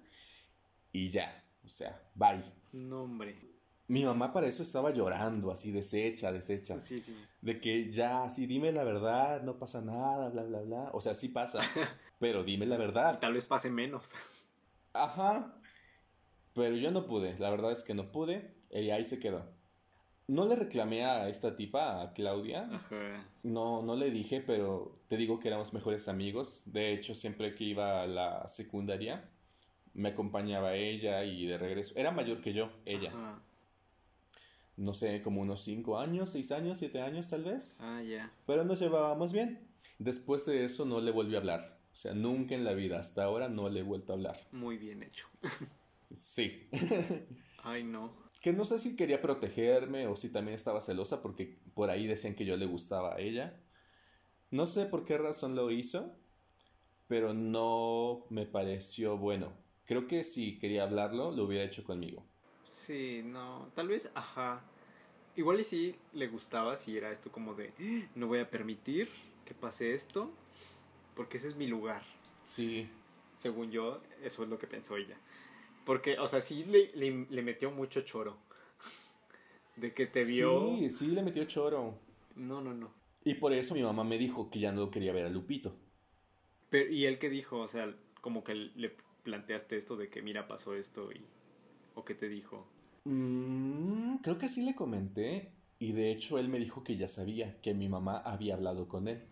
y ya, o sea, bye. No, hombre. Mi mamá para eso estaba llorando, así deshecha, deshecha. Sí, sí. De que ya, así dime la verdad, no pasa nada, bla, bla, bla. O sea, sí pasa, pero dime la Y verdad. tal vez pase menos. Ajá. Pero yo no pude, la verdad es que no pude, y ahí se quedó. No le reclamé a esta tipa, a Claudia. Ajá. No, no le dije, pero te digo que éramos mejores amigos. De hecho, siempre que iba a la secundaria, me acompañaba ella y de regreso. Era mayor que yo, ella. Ajá. No sé, como unos 5 años, 6 años, 7 años tal vez. Ah, ya. Pero nos llevábamos bien. Después de eso no le volví a hablar. O sea, nunca en la vida, hasta ahora no le he vuelto a hablar. Muy bien hecho. Sí. Ay, no. que no sé si quería protegerme o si también estaba celosa porque por ahí decían que yo le gustaba a ella. No sé por qué razón lo hizo, pero no me pareció bueno. Creo que si quería hablarlo, lo hubiera hecho conmigo. Sí, no. Tal vez, ajá. Igual y sí le gustaba si era esto como de, "Ah, no voy a permitir que pase esto, porque ese es mi lugar. Sí, Según yo, eso es lo que pensó ella. Porque, o sea, sí le, le, le metió mucho choro. De que te vio. sí, sí, le metió choro. No, no, no. Y por eso mi mamá me dijo que ya no quería ver a Lupito. Pero, ¿y él qué dijo? O sea, como que le planteaste esto de que, mira, pasó esto y... ¿O qué te dijo? Mm, creo que sí le comenté. Y de hecho él me dijo que ya sabía que mi mamá había hablado con él.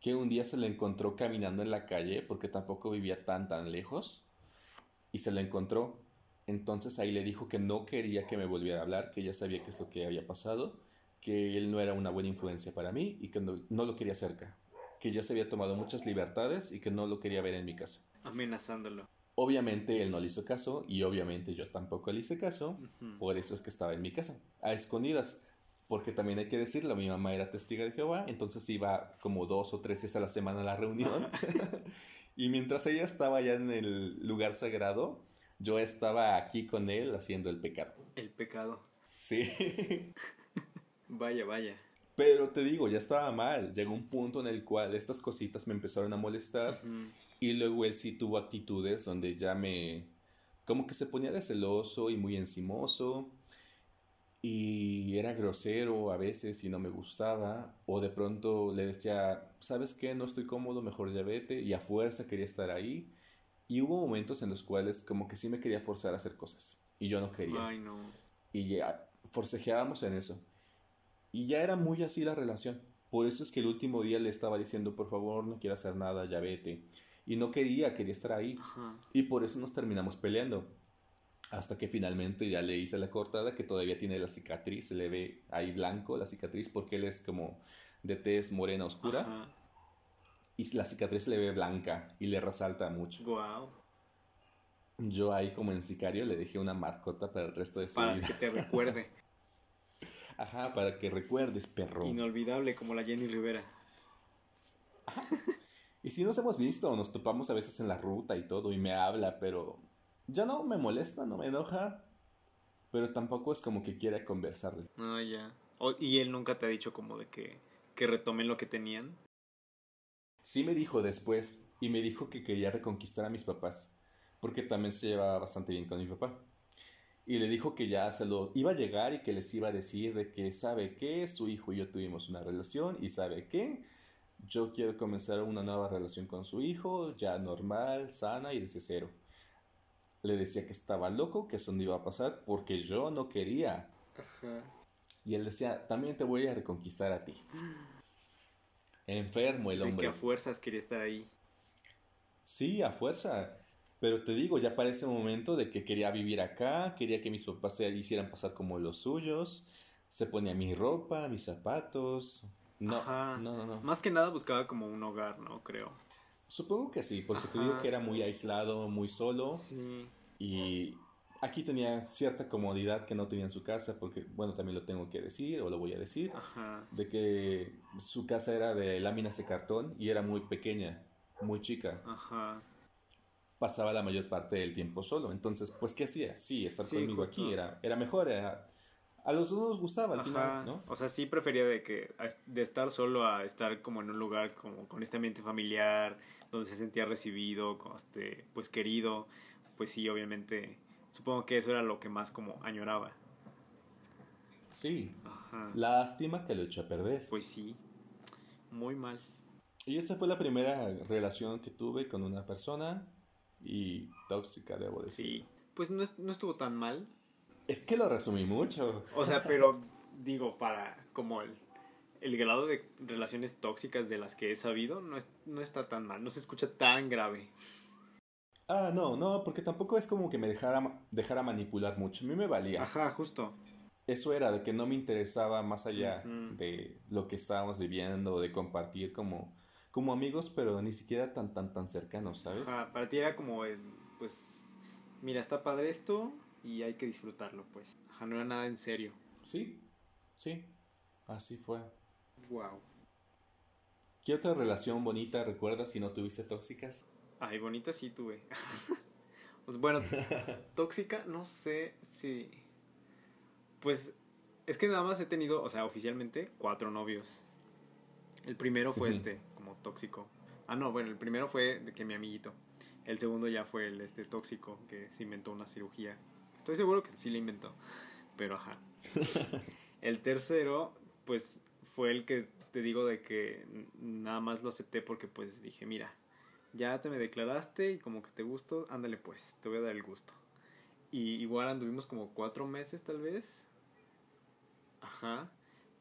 Que un día se le encontró caminando en la calle porque tampoco vivía tan tan lejos. Y se la encontró. Entonces ahí le dijo que no quería que me volviera a hablar, que ya sabía qué es lo que había pasado, que él no era una buena influencia para mí y que no, no lo quería cerca. Que ya se había tomado muchas libertades y que no lo quería ver en mi casa. Amenazándolo. Obviamente él no le hizo caso y obviamente yo tampoco le hice caso. Por eso es que estaba en mi casa, a escondidas. Porque también hay que decirlo, mi mamá era testiga de Jehová, entonces iba como dos o tres veces a la semana a la reunión. y mientras ella estaba ya en el lugar sagrado, yo estaba aquí con él haciendo el pecado. El pecado. Sí. Vaya, vaya. Pero te digo, ya estaba mal. Llegó un punto en el cual estas cositas me empezaron a molestar. Y luego él sí tuvo actitudes donde ya me... como que se ponía de celoso y muy encimoso. Y era grosero a veces y no me gustaba. O de pronto le decía, ¿sabes qué? No estoy cómodo, mejor ya vete. Y a fuerza quería estar ahí. Y hubo momentos en los cuales como que sí me quería forzar a hacer cosas. Y yo no quería. Ay, no. Y ya forcejeábamos en eso. Y ya era muy así la relación. Por eso es que el último día le estaba diciendo, por favor, no quiero hacer nada, ya vete. Y no quería, quería estar ahí. Ajá. Y por eso nos terminamos peleando. Hasta que finalmente ya le hice la cortada, que todavía tiene la cicatriz, se le ve ahí blanco la cicatriz, porque él es como de tez morena oscura. Ajá. Y la cicatriz se le ve blanca y le resalta mucho. Guau. Yo ahí como en sicario le dejé una marcota para el resto de su Para vida. que te recuerde. Ajá, para que recuerdes, perro. Inolvidable como la Jenny Rivera. Y si nos hemos visto, nos topamos a veces en la ruta y todo, y me habla, pero ya no me molesta, no me enoja, pero tampoco es como que quiera conversarle. No, ya. O- y él nunca te ha dicho como de que, que retomen lo que tenían. Sí me dijo después, y me dijo que quería reconquistar a mis papás, porque también se llevaba bastante bien con mi papá. Y le dijo que ya se lo iba a llegar y que les iba a decir de que sabe que su hijo y yo tuvimos una relación y sabe que yo quiero comenzar una nueva relación con su hijo, ya normal, sana y desde cero. Le decía que estaba loco, que eso no iba a pasar porque yo no quería. Ajá. Y él decía, también te voy a reconquistar a ti. Enfermo el De hombre. a fuerzas quería estar ahí. Sí, a fuerza. Pero te digo, ya para ese momento de que quería vivir acá, quería que mis papás se hicieran pasar como los suyos, se ponía mi ropa, mis zapatos. No, Ajá. no, no, no. Más que nada buscaba como un hogar, ¿no? Creo. Supongo que sí, porque te Ajá. digo que era muy aislado, muy solo Sí. y aquí tenía cierta comodidad que no tenía en su casa, porque, bueno, también lo tengo que decir o lo voy a decir, Ajá. de que su casa era de láminas de cartón y era muy pequeña, muy chica. Ajá. pasaba la mayor parte del tiempo solo. Entonces, pues, ¿qué hacía? Sí, estar Sí, conmigo justo. aquí era, era mejor. era- a los dos nos gustaba al Ajá. final, ¿no? O sea, sí prefería de que de estar solo a estar como en un lugar como con este ambiente familiar, donde se sentía recibido, este, pues querido. Pues sí, obviamente, supongo que eso era lo que más como añoraba. Sí. Ajá. Lástima que lo echó a perder. Pues sí. Muy mal. Y esa fue la primera relación que tuve con una persona y tóxica, debo decir. Sí. Pues no, no estuvo tan mal. Es que lo resumí mucho. O sea, pero digo, para como el, el grado de relaciones tóxicas de las que he sabido, no, es- no está tan mal, no se escucha tan grave. Ah, no, no, porque tampoco es como que me dejara, dejara manipular mucho. A mí me valía. Ajá, justo. Eso era de que no me interesaba más allá de lo que estábamos viviendo, de compartir como, como amigos, pero ni siquiera tan, tan, tan cercanos, ¿sabes? Ajá, para ti era como el, pues, mira, está padre esto y hay que disfrutarlo, pues. Ajá, no era nada en serio. Sí, sí, así fue. Wow. ¿Qué otra relación bonita recuerdas si no tuviste tóxicas? Ay, bonita sí tuve. Pues, bueno, tóxica, no sé si... Pues, es que nada más he tenido, o sea, oficialmente, cuatro novios. El primero fue este, como tóxico. Ah, no, bueno, el primero fue de que mi amiguito. El segundo ya fue el este tóxico que se inventó una cirugía. Estoy seguro que sí la inventó, pero ajá. El tercero, pues fue el que te digo de que nada más lo acepté porque pues dije, mira, ya te me declaraste y como que te gusto, ándale pues, te voy a dar el gusto. Y igual anduvimos como cuatro meses tal vez. Ajá.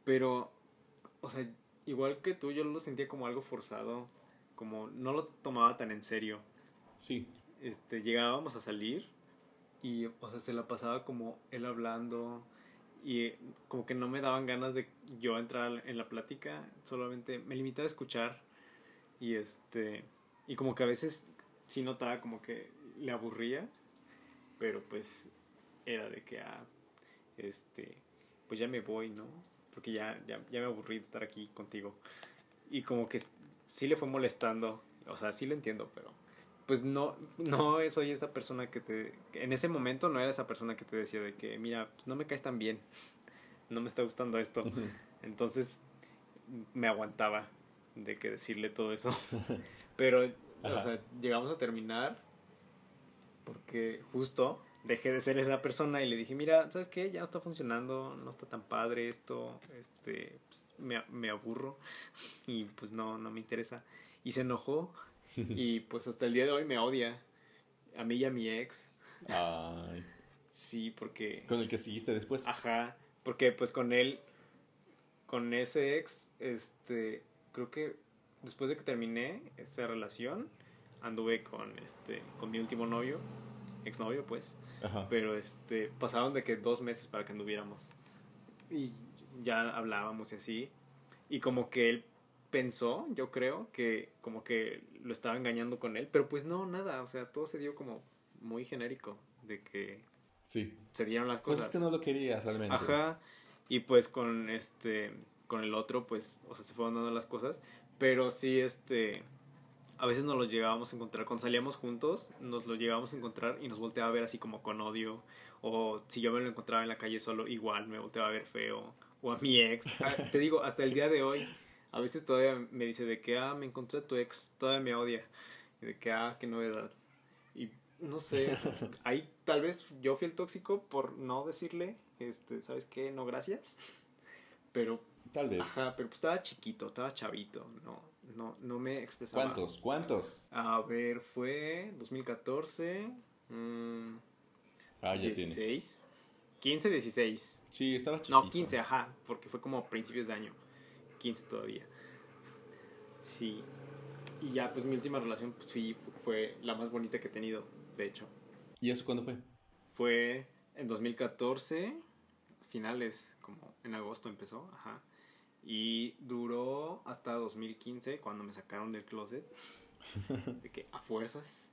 Pero, o sea, igual que tú, yo lo sentía como algo forzado, como no lo tomaba tan en serio Sí, este, llegábamos a salir y, o sea, se la pasaba como él hablando y eh, como que no me daban ganas de yo entrar en la plática, solamente me limitaba a escuchar y este, y como que a veces sí notaba como que le aburría, pero pues era de que, ah, este, pues ya me voy, ¿no? Porque ya, ya, ya me aburrí de estar aquí contigo. Y como que sí le fue molestando, o sea, sí lo entiendo, pero pues no, no soy esa persona que te, en ese momento no era esa persona que te decía de que, mira, pues no me caes tan bien, no me está gustando esto. Entonces me aguantaba de que decirle todo eso. Pero, o sea, llegamos a terminar porque justo dejé de ser esa persona y le dije, mira, ¿sabes qué? Ya no está funcionando, no está tan padre esto, este, pues, me, me aburro y pues no, no me interesa. Y se enojó y pues hasta el día de hoy me odia. A mí y a mi ex. Ay, Sí, porque... con el que seguiste después. Ajá, porque pues con él, con ese ex, este, creo que después de que terminé esa relación, anduve con este, con mi último novio exnovio, pues. Ajá. Pero este, pasaron de que dos meses para que anduviéramos. Y ya hablábamos y así. Y como que él pensó, yo creo, que como que lo estaba engañando con él. Pero pues no, nada. O sea, todo se dio como muy genérico. De que Sí. se dieron las Pues cosas. es que no lo querías realmente. Ajá. Y pues con este, con el otro, pues, o sea, se fueron dando las cosas. Pero sí, este, a veces nos lo llegábamos a encontrar. Cuando salíamos juntos, nos lo llegábamos a encontrar y nos volteaba a ver así como con odio. O si yo me lo encontraba en la calle solo, igual me volteaba a ver feo. O a mi ex. Ah, te digo, hasta el día de hoy, a veces todavía me dice de que, ah, me encontré a tu ex, todavía me odia. Y de que, ah, qué novedad. Y no sé, ahí tal vez yo fui el tóxico por no decirle, este, ¿sabes qué? No, gracias. Pero, Tal vez. ajá, pero pues estaba chiquito, estaba chavito, no, no, no me expresaba. ¿Cuántos? ¿Cuántos? A ver, fue 2014, mm, Ah, ya tiene. 16, 15, 16. Sí, estaba chiquito. No, 15, ajá, porque fue como principios de año. 15 todavía. Sí. Y ya, pues mi última relación pues, sí, fue la más bonita que he tenido, de hecho. ¿Y eso cuándo fue? Fue en 2014, finales, como en agosto empezó, ajá. Y duró hasta 2015, cuando me sacaron del closet. De que a fuerzas,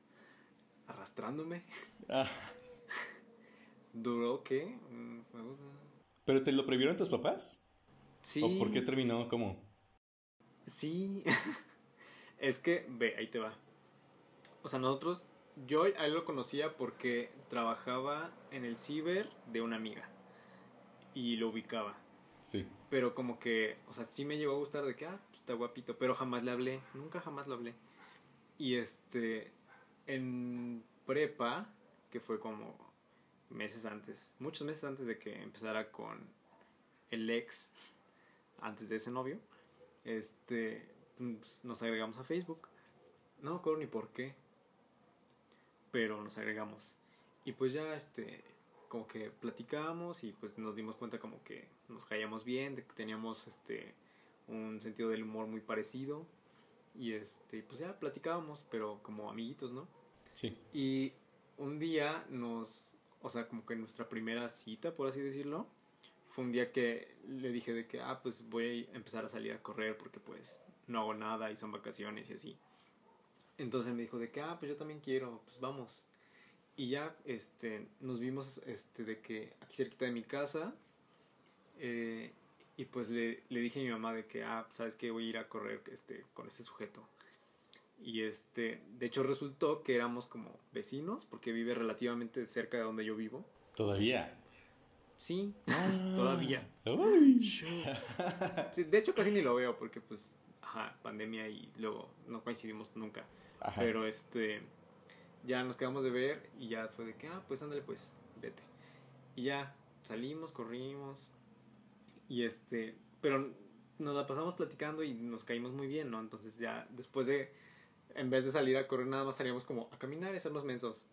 arrastrándome. Ah, Duró, ¿qué? Mm, ¿Pero te lo prohibieron tus papás? Sí. ¿O por qué terminó como? Sí. es que, ve, ahí te va. O sea, nosotros, yo a él lo conocía porque trabajaba en el ciber de una amiga. Y lo ubicaba. Sí. Pero como que, o sea, sí me llegó a gustar de que, ah, pues, está guapito. Pero jamás le hablé. Nunca jamás lo hablé. Y este, en prepa, que fue como meses antes, muchos meses antes de que empezara con el ex, antes de ese novio, este, pues, nos agregamos a Facebook. No me acuerdo ni por qué, pero nos agregamos. Y pues ya, este, como que platicábamos y pues nos dimos cuenta como que nos caíamos bien, de que teníamos, este, un sentido del humor muy parecido. Y este, pues ya platicábamos, pero como amiguitos, ¿no? Sí. Y un día nos, o sea, como que nuestra primera cita, por así decirlo, fue un día que le dije de que, ah, pues voy a empezar a salir a correr porque pues no hago nada y son vacaciones y así. Entonces me dijo de que, ah, pues yo también quiero, pues vamos. Y ya, este, nos vimos, este, de que aquí cerquita de mi casa, eh, y pues le, le dije a mi mamá de que, ah, sabes que voy a ir a correr, este, con este sujeto. Y este, de hecho resultó que éramos como vecinos, porque vive relativamente cerca de donde yo vivo. ¿Todavía? Sí, Ah. Todavía. Sí, de hecho casi ni lo veo porque pues, ajá, pandemia y luego no coincidimos nunca. Ajá. Pero este, ya nos quedamos de ver y ya fue de que, ah, pues ándale pues, vete. Y ya salimos, corrimos y este, pero nos la pasamos platicando y nos caímos muy bien, ¿no? Entonces ya después de, en vez de salir a correr nada más salíamos como a caminar y hacernos mensos.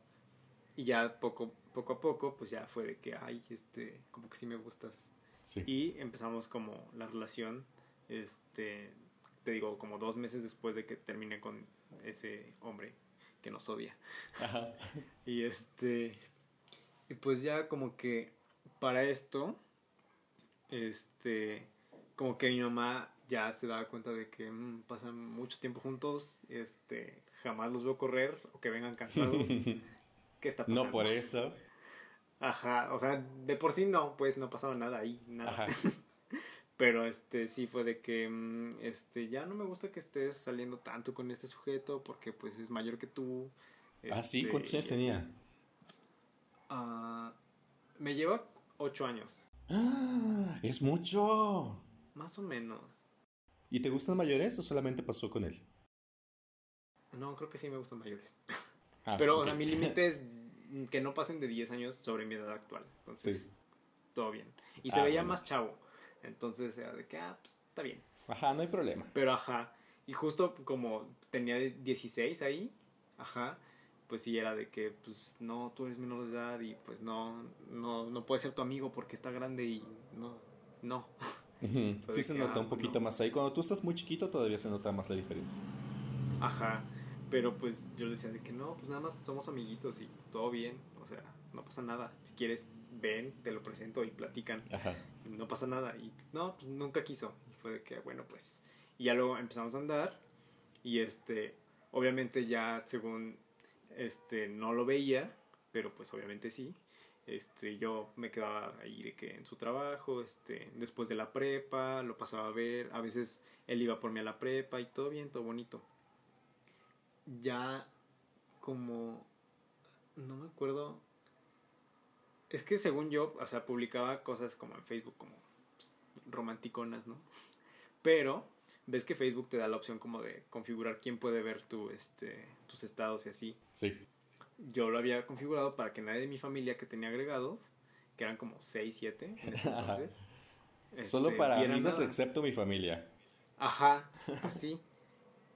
Y ya poco, poco a poco, pues ya fue de que, ay, este, como que sí me gustas. Sí. Y empezamos como la relación, este, te digo, como dos meses después de que terminé con ese hombre que nos odia. Ajá. Y este, y pues ya como que para esto, este, como que mi mamá ya se daba cuenta de que mm, pasan mucho tiempo juntos, este, jamás los veo correr o que vengan cansados. ¿Qué está pasando? no por eso. Ajá, o sea, de por sí no, pues no pasaba nada ahí, nada. Ajá. Pero este sí fue de que mm, este ya no me gusta que estés saliendo tanto con este sujeto porque pues es mayor que tú. Ah, sí, este, ¿cuántos años tenía? Ah, me lleva ocho años, ¡Ah! ¡Es mucho! más o menos. ¿Y te gustan mayores o solamente pasó con él? No, creo que sí me gustan mayores. Ah, Pero o sea, mi límite es que no pasen de 10 años sobre mi edad actual. Entonces, Sí. todo bien. Y se Ah, veía bueno. más chavo. Entonces era de que, ah, pues está bien. Ajá, no hay problema. Pero ajá. Y justo como tenía 16 ahí, ajá, pues sí era de que, pues no, tú eres menor de edad y pues no, no, no puede ser tu amigo porque está grande y no, no. Sí se que, nota ah, un poquito no. más ahí. Cuando tú estás muy chiquito todavía se nota más la diferencia. Ajá. Pero pues yo le decía de que no, pues nada más somos amiguitos y todo bien, o sea, no pasa nada. Si quieres, ven, te lo presento y platican. Ajá. No pasa nada. Y no, pues nunca quiso. Y fue de que, bueno, pues. Y ya luego empezamos a andar. Y este, obviamente ya según, este, no lo veía, pero pues obviamente sí. Este, yo me quedaba ahí de que en su trabajo, este, después de la prepa, lo pasaba a ver, a veces él iba por mí a la prepa y todo bien, todo bonito. Ya como, no me acuerdo, es que según yo, o sea, publicaba cosas como en Facebook, como pues, romanticonas, ¿no? Pero ves que Facebook te da la opción como de configurar quién puede ver tu, este, tus estados y así. Sí. Yo lo había configurado para que nadie de mi familia que tenía agregados, que eran como 6, 7 en ese entonces. Solo este, para amigos nada. excepto mi familia. Ajá, así.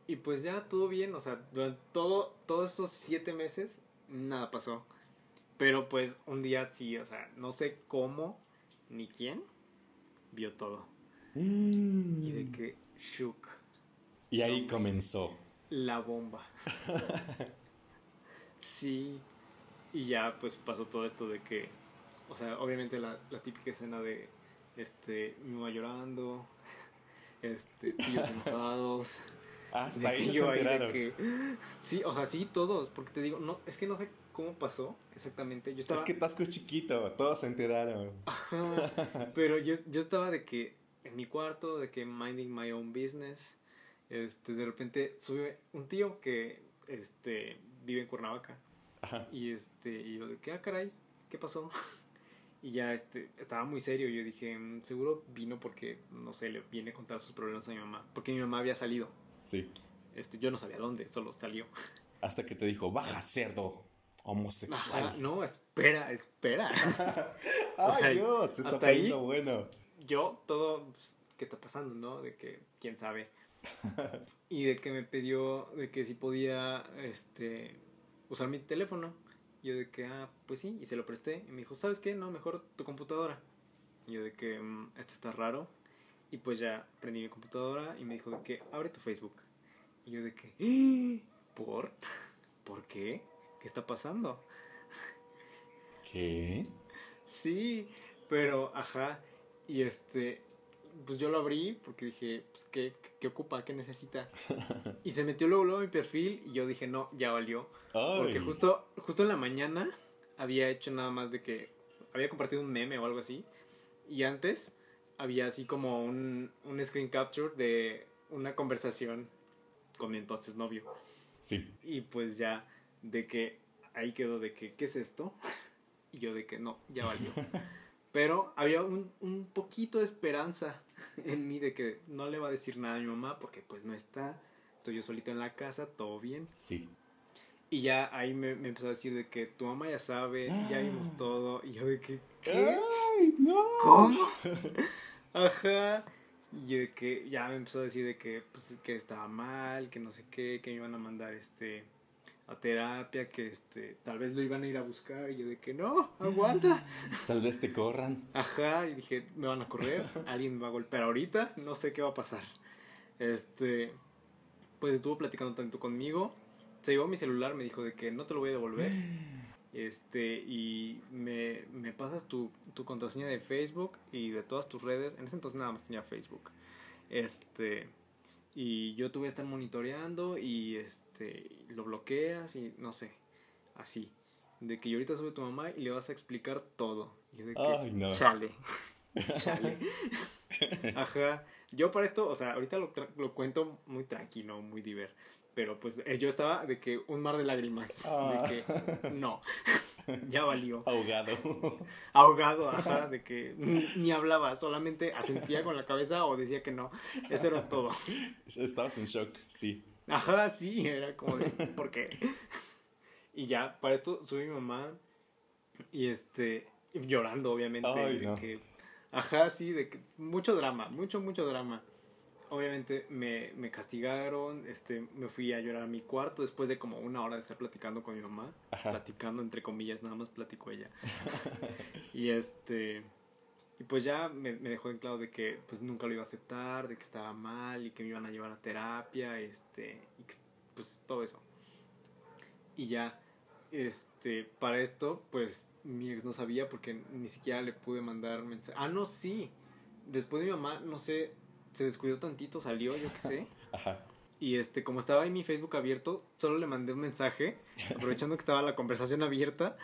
Y pues ya todo bien, o sea, durante todo, todos estos siete meses, nada pasó. Pero pues un día sí, o sea, no sé cómo ni quién vio todo. Y de que shook Y ahí No. comenzó. la bomba. Sí. Y ya pues pasó todo esto de que, o sea, obviamente la, la típica escena de, este, mi mamá llorando, este, tíos enojados. Hasta ahí yo enteraron. que sí o sea sí todos porque te digo no es que no sé cómo pasó exactamente yo estaba Es que Tasco es chiquito, todos se enteraron. Ajá, pero yo yo estaba de que en mi cuarto de que minding my own business este de repente sube un tío que este vive en Cuernavaca Ajá. y este y yo de que ah caray qué pasó y ya este estaba muy serio yo dije "Mm, seguro vino porque no sé le viene a contar sus problemas a mi mamá porque mi mamá había salido Sí. este yo no sabía dónde solo salió Hasta que te dijo, baja cerdo, homosexual. Ajá, no, espera, espera. Ay, o sea, Dios, se está hasta ahí- poniendo bueno. Yo, todo, pues, ¿qué está pasando, no? De que, quién sabe. Y de que me pidió de que si podía, este, usar mi teléfono. Yo de que, ah, pues sí, y se lo presté. Y me dijo, ¿sabes qué? No, mejor tu computadora. Y yo de que, "Mm, esto está raro. Y pues ya prendí mi computadora y me dijo de que, abre tu Facebook. Y yo de que, "¿Ah? ¿por? ¿Por qué? ¿Qué está pasando? ¿Qué? Sí, pero ajá. Y este, pues yo lo abrí porque dije, pues, ¿qué, qué ocupa? ¿Qué necesita? Y se metió luego, luego a mi perfil y yo dije, no, ya valió. Porque Ay. justo, justo en la mañana había hecho nada más de que había compartido un meme o algo así. Y antes había así como un, un screen capture de una conversación con mi entonces novio. Sí. Y pues ya, de que ahí quedó de que, ¿qué es esto? Y yo de que no, ya valió. Pero había un, un poquito de esperanza en mí de que no le va a decir nada a mi mamá porque pues no está. Estoy yo solito en la casa, todo bien. Sí. Y ya ahí me, me empezó a decir de que tu mamá ya sabe, ya vimos todo. Y yo de que, ¿qué? ¡Ay, no! ¿Cómo? Ajá. Y de que ya me empezó a decir de que, pues, que estaba mal, que no sé qué, que me iban a mandar este a terapia, que este tal vez lo iban a ir a buscar. Y yo de que no, aguanta. Tal vez te corran. Ajá. Y dije, me van a correr, alguien me va a golpear ahorita, no sé qué va a pasar. Este, pues estuvo platicando tanto conmigo. Se llevó mi celular, me dijo de que no te lo voy a devolver. Este, y me, me pasas tu, tu contraseña de Facebook y de todas tus redes. En ese entonces nada más tenía Facebook. Este, y yo te voy a estar monitoreando y este, lo bloqueas y no sé, así. De que yo ahorita sube tu mamá y le vas a explicar todo. Yo de que, Ay, no. chale, chale. Ajá. Yo para esto, o sea, ahorita lo, lo cuento muy tranquilo, muy diver. Pero pues eh, yo estaba de que un mar de lágrimas. Ah. De que no, ya valió. Ahogado. Ahogado, ajá, de que ni, ni hablaba, solamente asentía con la cabeza o decía que no. Eso era todo. Estabas en shock, sí. Ajá, sí, era como de, ¿por qué? Y ya, para esto subí mi mamá y este, llorando obviamente. Ay, de no. que, ajá, sí, de que mucho drama, mucho, mucho drama. Obviamente me, me castigaron, este, me fui a llorar a mi cuarto después de como una hora de estar platicando con mi mamá. Ajá. Platicando, entre comillas, nada más platicó ella. y este, y pues ya me, me dejó en claro de que pues nunca lo iba a aceptar, de que estaba mal y que me iban a llevar a terapia, este, y pues todo eso. Y ya, este, para esto, pues mi ex no sabía porque ni siquiera le pude mandar mensaje. Ah, no, sí. Después mi mamá, no sé, se descuidó tantito, salió, yo qué sé. Ajá. Y este, como estaba ahí mi Facebook abierto, solo le mandé un mensaje, aprovechando que estaba la conversación abierta,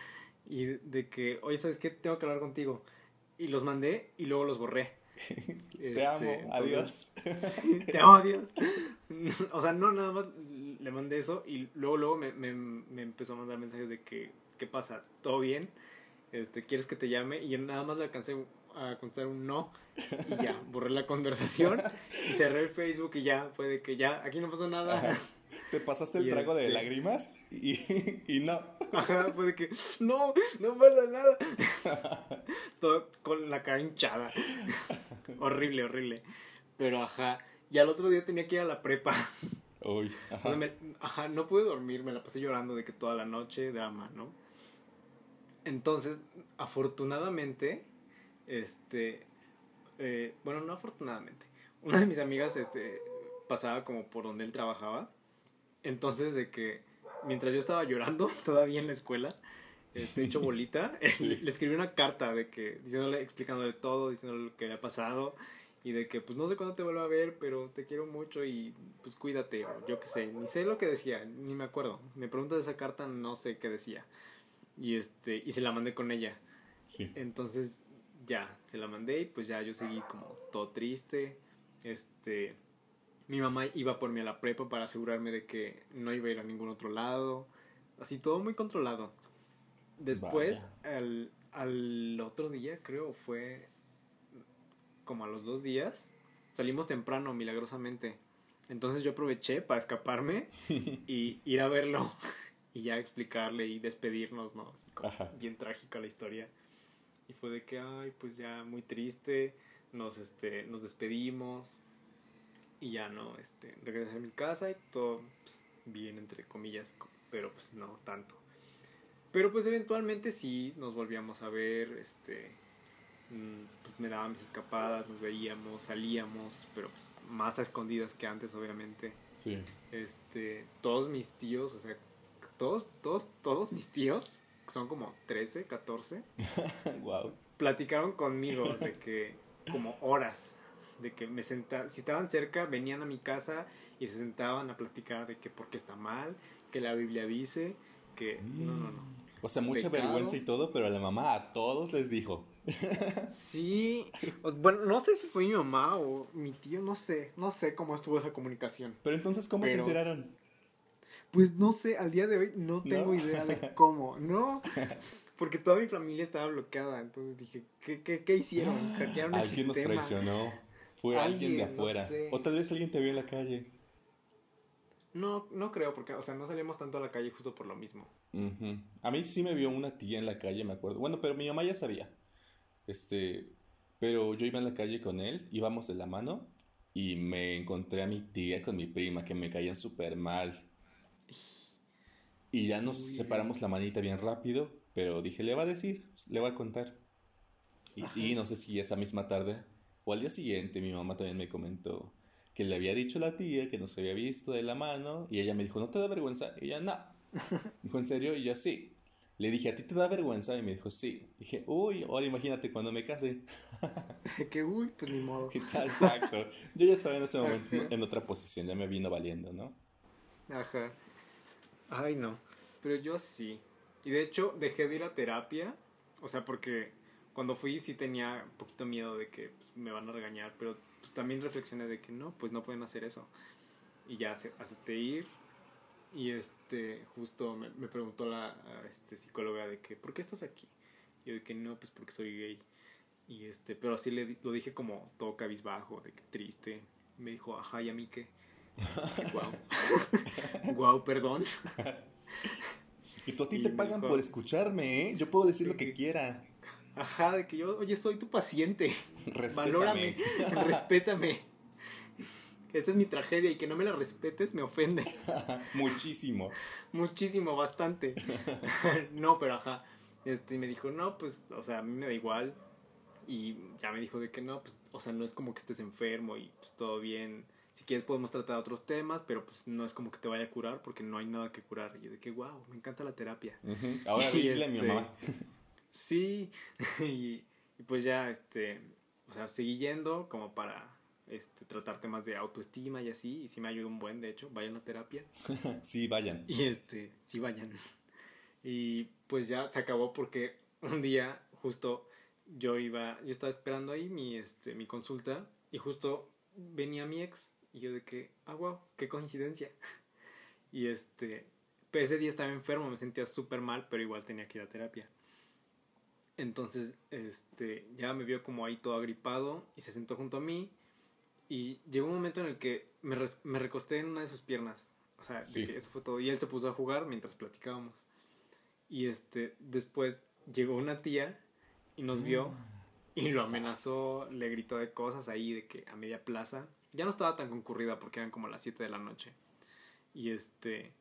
y de que, oye, ¿sabes qué? Tengo que hablar contigo. Y los mandé y luego los borré. te amo, Este, adiós. Sí, te amo, adiós. O sea, no, nada más le mandé eso y luego, luego me, me, me empezó a mandar mensajes de que, ¿qué pasa? ¿Todo bien? Este, ¿Quieres que te llame? Y yo nada más le alcancé a contestar un no y ya, borré la conversación y cerré el Facebook y ya, fue de que ya, aquí no pasó nada. Ajá. Te pasaste el Y trago de este- lágrimas y, y no. Ajá, fue de que, no, no pasa nada. Todo con la cara hinchada. horrible, horrible. Pero ajá, y al otro día tenía que ir a la prepa. Uy, ajá. me- ajá, no pude dormir, me la pasé llorando de que toda la noche, drama, ¿no? Entonces, afortunadamente, este, eh, bueno, no afortunadamente, una de mis amigas, este, pasaba como por donde él trabajaba, entonces de que mientras yo estaba llorando todavía en la escuela, este, hecho bolita, Sí. le escribí una carta de que, diciéndole, explicándole todo, diciéndole lo que había pasado, y de que pues no sé cuándo te vuelva a ver, pero te quiero mucho y pues cuídate, o yo qué sé, ni sé lo que decía, ni me acuerdo. Me preguntas esa carta, no sé qué decía. Y este, y se la mandé con ella. Sí. Entonces, ya, se la mandé y pues ya yo seguí como todo triste. Este, mi mamá iba por mí a la prepa para asegurarme de que no iba a ir a ningún otro lado. Así todo muy controlado. Después, al, al otro día, creo, fue como a los dos días, salimos temprano, milagrosamente. Entonces yo aproveché para escaparme y ir a verlo y ya explicarle y despedirnos, ¿no? Así como bien trágica la historia. Y fue de que, ay, pues ya muy triste, nos, este, nos despedimos y ya no, este, regresé a mi casa y todo pues, bien, entre comillas, co- pero pues no tanto. Pero pues eventualmente sí nos volvíamos a ver, este, mm, pues me daba mis escapadas, nos veíamos, salíamos, pero pues más a escondidas que antes, obviamente. Sí. Este, todos mis tíos, o sea, todos, todos, todos mis tíos, son como 13, 14, wow. platicaron conmigo de que como horas de que me senta si estaban cerca venían a mi casa y se sentaban a platicar de que por qué está mal que la Biblia dice que no no no O sea, mucha Pecado. vergüenza y todo, pero la mamá a todos les dijo. sí bueno no sé si fue mi mamá o mi tío no sé no sé cómo estuvo esa comunicación Pero entonces, ¿cómo Pero- se enteraron? Pues no sé al día de hoy no tengo ¿No? idea de cómo no porque toda mi familia estaba bloqueada entonces dije qué qué, qué hicieron hackearon el Alguien nos traicionó. Fue alguien de no afuera. sé. O tal vez alguien te vio en la calle. No, no creo, porque, o sea, no salimos tanto a la calle justo por lo mismo. A mí sí me vio una tía en la calle, me acuerdo. Bueno, pero mi mamá ya sabía. Este, pero yo iba en la calle con él, íbamos de la mano y me encontré a mi tía con mi prima que me caían súper mal. Y ya nos separamos la manita bien rápido, pero dije, le va a decir, le va a contar. Y sí, Ajá. no sé si esa misma tarde o al día siguiente mi mamá también me comentó que le había dicho a la tía que nos había visto de la mano y ella me dijo, ¿no te da vergüenza? Y ella, no. Dijo, ¿en serio? Y yo, sí. Le dije, ¿a ti te da vergüenza? Y me dijo, sí. Dije, uy, ahora imagínate cuando me case. que, uy, pues ni modo. Exacto. Yo ya estaba en ese momento Ajá. en otra posición, ya me vino valiendo, ¿no? Ajá. Ay, no. Pero yo sí. Y de hecho, dejé de ir a terapia. O sea, porque cuando fui sí tenía un poquito miedo de que pues, me van a regañar. Pero también reflexioné de que no, pues no pueden hacer eso. Y ya ace- acepté ir. Y este, justo me, me preguntó la este, psicóloga de que, ¿por qué estás aquí? Y yo de que no, pues porque soy gay. Y este, pero así le, lo dije como todo cabizbajo, de que triste. Me dijo, ajá, ¿y a mí qué? Wow. wow, perdón. Y tú a ti Y te pagan por escucharme, ¿eh? Yo puedo decir lo que quiera. Ajá, de que yo, oye, soy tu paciente. Respétame. Valórame, respétame. Esta es mi tragedia y que no me la respetes me ofende. Muchísimo. Muchísimo, bastante. no, pero ajá. Este, y me dijo, no, pues, o sea, a mí me da igual. Y ya me dijo de que no, pues, o sea, no es como que estés enfermo y pues todo bien. Si quieres podemos tratar otros temas, pero pues no es como que te vaya a curar porque no hay nada que curar. Y yo de que, wow, me encanta la terapia. Ahora dile a mi mamá. Sí, y, pues ya, este, o sea, seguí yendo como para este, tratar temas de autoestima y así, y sí me ayudó un buen, de hecho, vayan a terapia. sí, vayan. Y este, sí, vayan. Y pues ya se acabó porque un día justo yo iba, yo estaba esperando ahí mi, este, mi consulta y justo venía mi ex y yo de que, ah, wow, qué coincidencia. y este, ese día estaba enfermo, me sentía súper mal, pero igual tenía que ir a terapia. Entonces, este, ya me vio como ahí todo agripado y se sentó junto a mí. Y llegó un momento en el que me, me recosté en una de sus piernas. O sea, eso fue todo. Y él se puso a jugar mientras platicábamos. Y este, después llegó una tía y nos vio ah, y lo amenazó, le gritó de cosas ahí de que a media plaza. Ya no estaba tan concurrida porque eran como las 7 de la noche. Y este,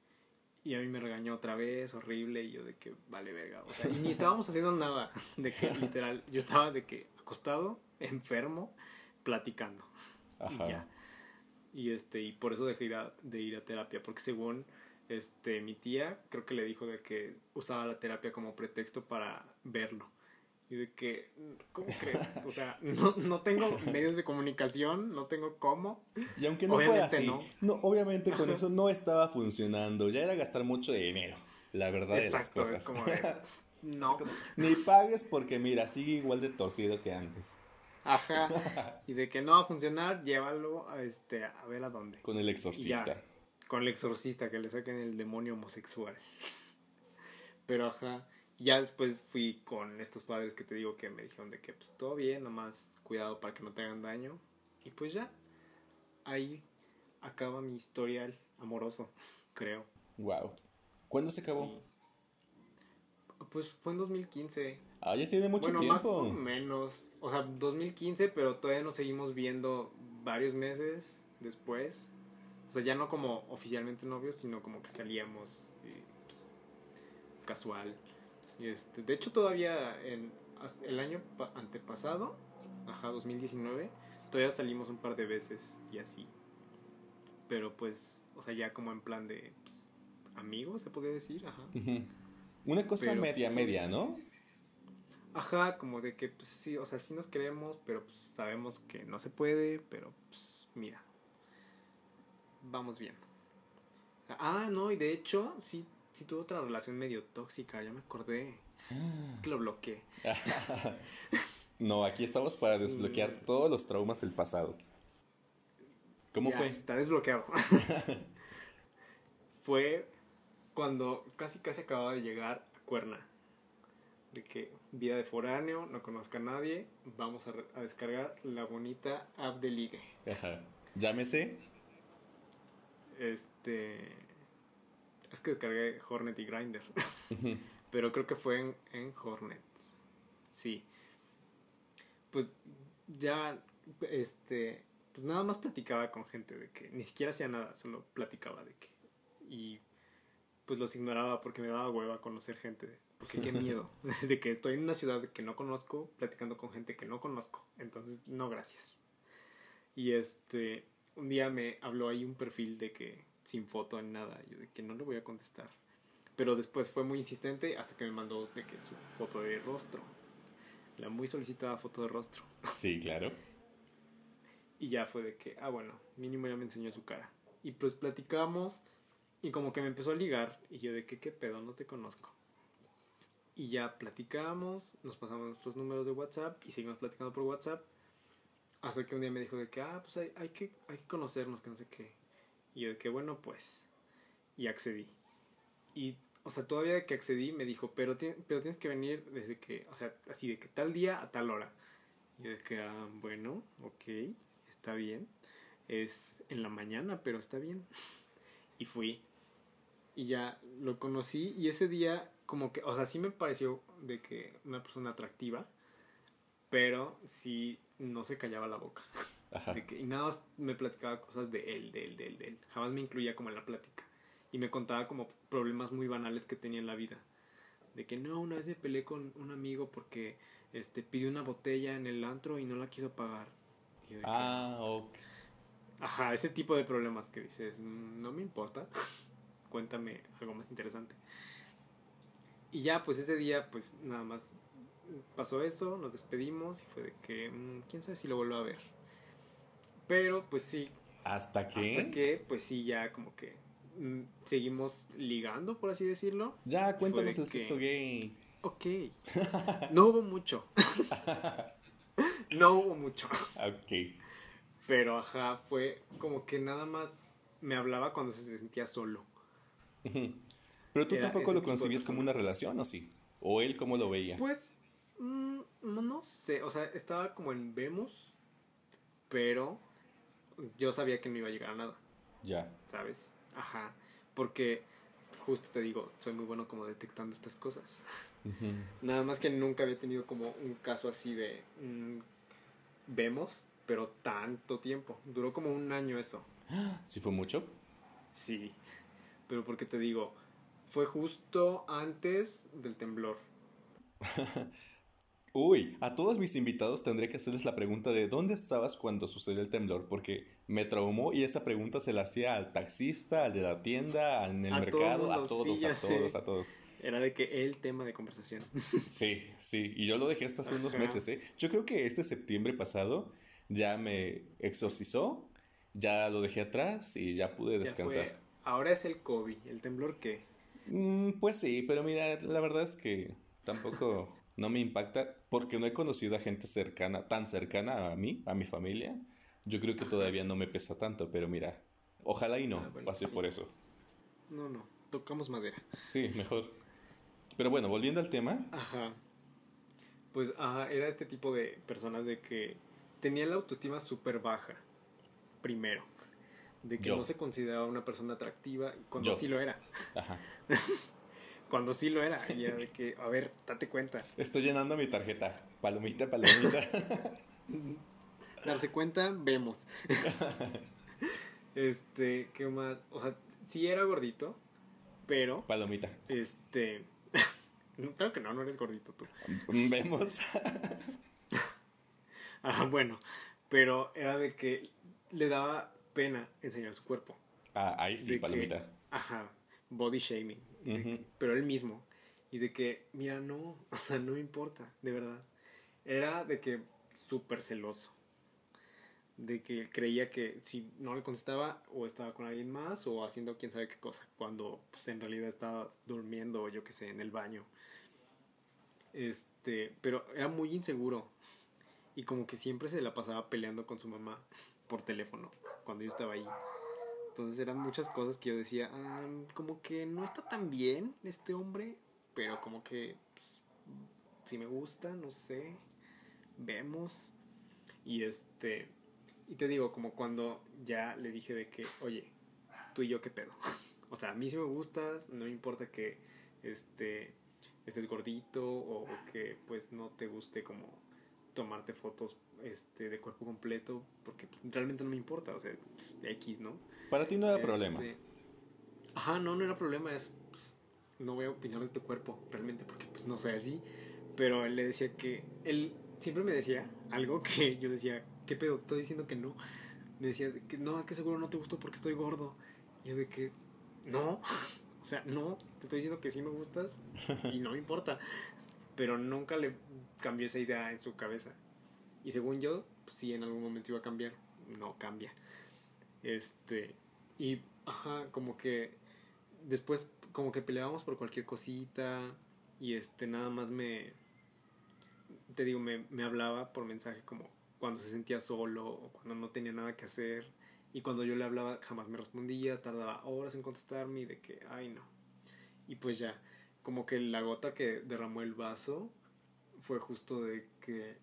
y a mí me regañó otra vez, horrible, y yo de que vale verga. O sea, y ni estábamos haciendo nada. De que literal, yo estaba de que acostado, enfermo, platicando. Ajá. Y ya. Y este, y por eso dejé de ir a terapia, porque según este mi tía, creo que le dijo de que usaba la terapia como pretexto para verlo. Y de que, ¿cómo crees? O sea, no, no tengo medios de comunicación, no tengo cómo. Y aunque no fuera así, no. obviamente con eso no estaba funcionando. Ya era gastar mucho de dinero, la verdad de las cosas. Es como no. Ni pagues porque mira, sigue igual de torcido que antes. Ajá. Y de que no va a funcionar, llévalo a, este, a ver a dónde. Con el exorcista. con el exorcista, que le saquen el demonio homosexual. Pero ajá ya después fui con estos padres que te digo que me dijeron de que pues todo bien, nomás cuidado para que no te hagan daño. Y pues ya, ahí acaba mi historial amoroso, creo. Wow. ¿Cuándo se acabó? Pues fue en 2015. Ah, ya tiene mucho tiempo. Más o menos. O sea, 2015, pero todavía nos seguimos viendo varios meses después. O sea, ya no como oficialmente novios, sino como que salíamos pues, casual. Este, de hecho, todavía en el año antepasado, ajá, 2019, todavía salimos un par de veces y así. Pero pues, o sea, ya como en plan de pues, amigos, se podría decir, ajá. Una cosa media, pues, media, ¿no? Ajá, como de que, pues sí, o sea, sí nos queremos, pero pues sabemos que no se puede, pero pues mira, vamos bien. Ah, no, y de hecho, sí sí tuvo otra relación medio tóxica, ya me acordé. Es que lo bloqueé. no, aquí estamos para desbloquear todos los traumas del pasado. ¿Cómo fue? Está desbloqueado. fue cuando casi casi acababa de llegar a Cuerna. De que vida de foráneo, no conozco a nadie, vamos a, a descargar la bonita app de ligue. Ajá. Llámese. Este es que descargué Hornet y Grinder. Pero creo que fue en, en Hornet. Sí. Pues ya, este, pues nada más platicaba con gente de que ni siquiera hacía nada, solo platicaba de que. Y pues los ignoraba porque me daba hueva conocer gente. Porque qué miedo. de que estoy en una ciudad que no conozco, platicando con gente que no conozco. Entonces, no, gracias. Y este, un día me habló ahí un perfil de que sin foto ni nada. Yo de que no le voy a contestar. Pero después fue muy insistente hasta que me mandó de que su foto de rostro. La muy solicitada foto de rostro. Sí, claro. y ya fue de que, ah, bueno, mínimo ya me enseñó su cara. Y pues platicamos y como que me empezó a ligar y yo de que, ¿qué pedo? No te conozco. Y ya platicamos, nos pasamos nuestros números de WhatsApp y seguimos platicando por WhatsApp. Hasta que un día me dijo de que, ah, pues hay, hay, que, hay que conocernos, que no sé qué. Y yo de que bueno, pues. Y accedí. Y, o sea, todavía de que accedí me dijo, pero, pero tienes que venir desde que, o sea, así de que tal día a tal hora. Y yo de que, ah, bueno, ok, está bien. Es en la mañana, pero está bien. y fui. Y ya lo conocí y ese día como que, o sea, sí me pareció de que una persona atractiva, pero sí no se callaba la boca. y nada más me platicaba cosas de él, de él, de él, de él. Jamás me incluía como en la plática. Y me contaba como problemas muy banales que tenía en la vida. De que no, una vez me peleé con un amigo porque este pidió una botella en el antro y no la quiso pagar. ah, ok. Ajá, ese tipo de problemas que dices, "Mm, no me importa, cuéntame algo más interesante. Y ya, pues ese día, pues nada más pasó eso, nos despedimos y fue de que, "Mm, quién sabe si lo vuelvo a ver. Pero, pues sí, ¿Hasta que? hasta que, pues sí, ya como que mm, seguimos ligando, por así decirlo. Ya, cuéntanos el que- sexo gay. Ok. No hubo mucho. no hubo mucho. Ok. Pero ajá, fue como que nada más me hablaba cuando se sentía solo. Pero tú Era tampoco lo concibías como una relación, ¿o sí? ¿O él cómo lo veía? Pues, mm, no, no sé, o sea, estaba como en vemos, pero yo sabía que no iba a llegar a nada, Ya. ¿sabes? Ajá, porque justo te digo, soy muy bueno como detectando estas cosas. Nada más que nunca había tenido como un caso así de mm, vemos, pero tanto tiempo. Duró como un año eso. ¿Sí fue mucho? Sí. Pero porque te digo, fue justo antes del temblor. Uy, a todos mis invitados tendré que hacerles la pregunta de ¿dónde estabas cuando sucedió el temblor? Porque me traumó y esa pregunta se la hacía al taxista, al de la tienda, en el A todo mercado, a todos, sí, a sé. todos, a todos. Era de que el tema de conversación. Sí, sí, y yo lo dejé hasta hace unos meses, ¿eh? Yo creo que este septiembre pasado ya me exorcizó, ya lo dejé atrás y ya pude Ya descansar. fue- ahora es el COVID. ¿El temblor qué? Mm, pues sí, pero mira, la verdad es que tampoco no me impacta porque no he conocido a gente cercana, tan cercana a mí, a mi familia. Yo creo que todavía no me pesa tanto, pero mira, ojalá y no Ah, bueno, pase sí. por eso. No, no. Tocamos madera. Sí, mejor. Pero bueno, volviendo al tema, Ajá. Pues ajá, era este tipo de personas de que tenía la autoestima súper baja. Primero. De que Yo. no se consideraba una persona atractiva cuando Yo. sí lo era. ajá, Cuando sí lo era. Y de que, a ver, date cuenta. estoy llenando mi tarjeta. Palomita, palomita. Darse cuenta, vemos. este, ¿qué más? O sea, sí era gordito, pero, palomita. este... claro que no, no eres gordito tú. Vemos. Ah, bueno, pero era de que le daba pena enseñar su cuerpo. Ah, ahí sí, De que- palomita. Ajá, body shaming. Que- pero él mismo. Y de que, mira, no, o sea, no me importa, de verdad. Era de que súper celoso. De que creía que si no le contestaba o estaba con alguien más o haciendo quién sabe qué cosa, cuando pues en realidad estaba durmiendo o yo qué sé, en el baño. Este, pero era muy inseguro. Y como que siempre se la pasaba peleando con su mamá por teléfono cuando yo estaba ahí. Entonces eran muchas cosas que yo decía, "Ah, como que no está tan bien este hombre, pero como que pues, si me gusta, no sé, vemos. Y este, y te digo, como cuando ya le dije de que, oye, tú y yo qué pedo. o sea, a mí sí me gustas, no importa que este, estés gordito o que pues no te guste como tomarte fotos este, de cuerpo completo, porque realmente no me importa, o sea, pues, X, ¿no? Para ti no era problema. Este, Ajá, no, no era problema, es, pues, no voy a opinar de tu cuerpo, realmente, porque pues no soy así, pero él le decía que, él siempre me decía algo que yo decía, ¿qué pedo? Estoy diciendo que no. Me decía de que no, es que seguro no te gustó porque estoy gordo. Yo de que, no, o sea, no, te estoy diciendo que sí me gustas y no me importa. Pero nunca le cambió esa idea en su cabeza. Y según yo, pues, sí, en algún momento iba a cambiar. No cambia. Este, y, ajá, como que después, como que peleábamos por cualquier cosita. Y este, nada más me, te digo, me, me hablaba por mensaje como cuando se sentía solo o cuando no tenía nada que hacer. Y cuando yo le hablaba jamás me respondía, tardaba horas en contestarme y de que, ay no. Y pues ya, como que la gota que derramó el vaso fue justo de que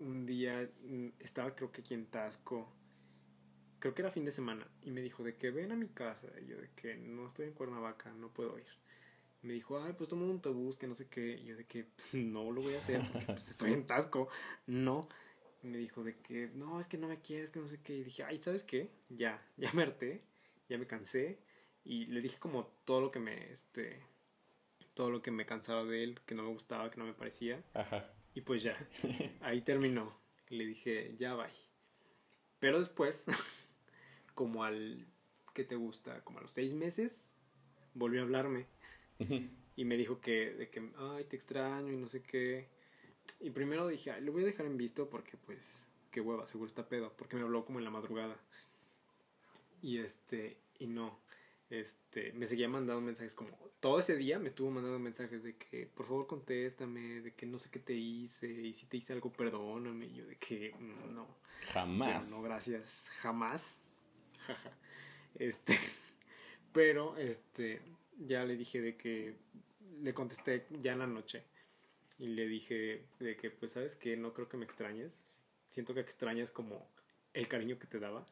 un día mm, estaba creo que aquí en Tasco, creo que era fin de semana, y me dijo de que ven a mi casa. Y yo de que no estoy en Cuernavaca, no puedo ir. Me dijo, ay, pues toma un autobús, que no sé qué. Y yo de que no lo voy a hacer, porque pues, estoy en Tasco. No. Y me dijo de que no, es que no me quieres, que no sé qué. Y dije, ay, ¿sabes qué? Ya, ya me harté, ya me cansé. Y le dije como todo lo que me, este, todo lo que me cansaba de él, que no me gustaba, que no me parecía. Ajá. Y pues ya, ahí terminó. Le dije, ya bye. Pero después, como al, ¿qué te gusta? Como a los seis meses, volvió a hablarme. Y me dijo que, de que, ay, te extraño y no sé qué. Y primero dije, ay, lo voy a dejar en visto porque, pues, qué hueva, seguro está pedo. Porque me habló como en la madrugada. Y este, y no. Este, me seguía mandando mensajes como, todo ese día me estuvo mandando mensajes de que, por favor, contéstame, de que no sé qué te hice, y si te hice algo, perdóname. Y yo de que, mm, no. Jamás. no, gracias. Jamás. Este, pero, este, ya le dije de que le contesté ya en la noche y le dije de que pues sabes que no creo que me extrañes siento que extrañas como el cariño que te daba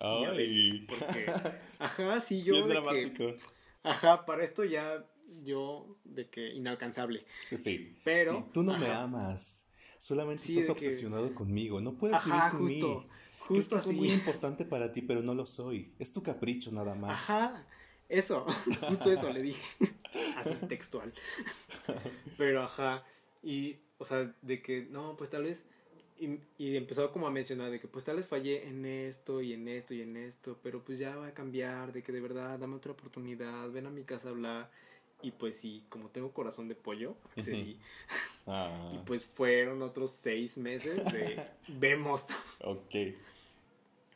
Ay. porque ajá sí yo Bien de dramático. que ajá para esto ya yo de que inalcanzable Sí. pero Sí, tú no me amas. Solamente Sí, estás que- obsesionado conmigo. No puedes ajá vivir sin justo mí. Justo soy muy importante para ti, pero no lo soy. Es tu capricho nada más. Ajá, eso, justo eso le dije, así textual. Pero ajá, y, o sea, de que, no, pues tal vez, y, y empezó como a mencionar de que, pues tal vez fallé en esto y en esto y en esto, pero pues ya va a cambiar, de que de verdad, dame otra oportunidad, ven a mi casa a hablar. Y pues sí, como tengo corazón de pollo, accedí. Ah, Y pues fueron otros seis meses de vemos. ok.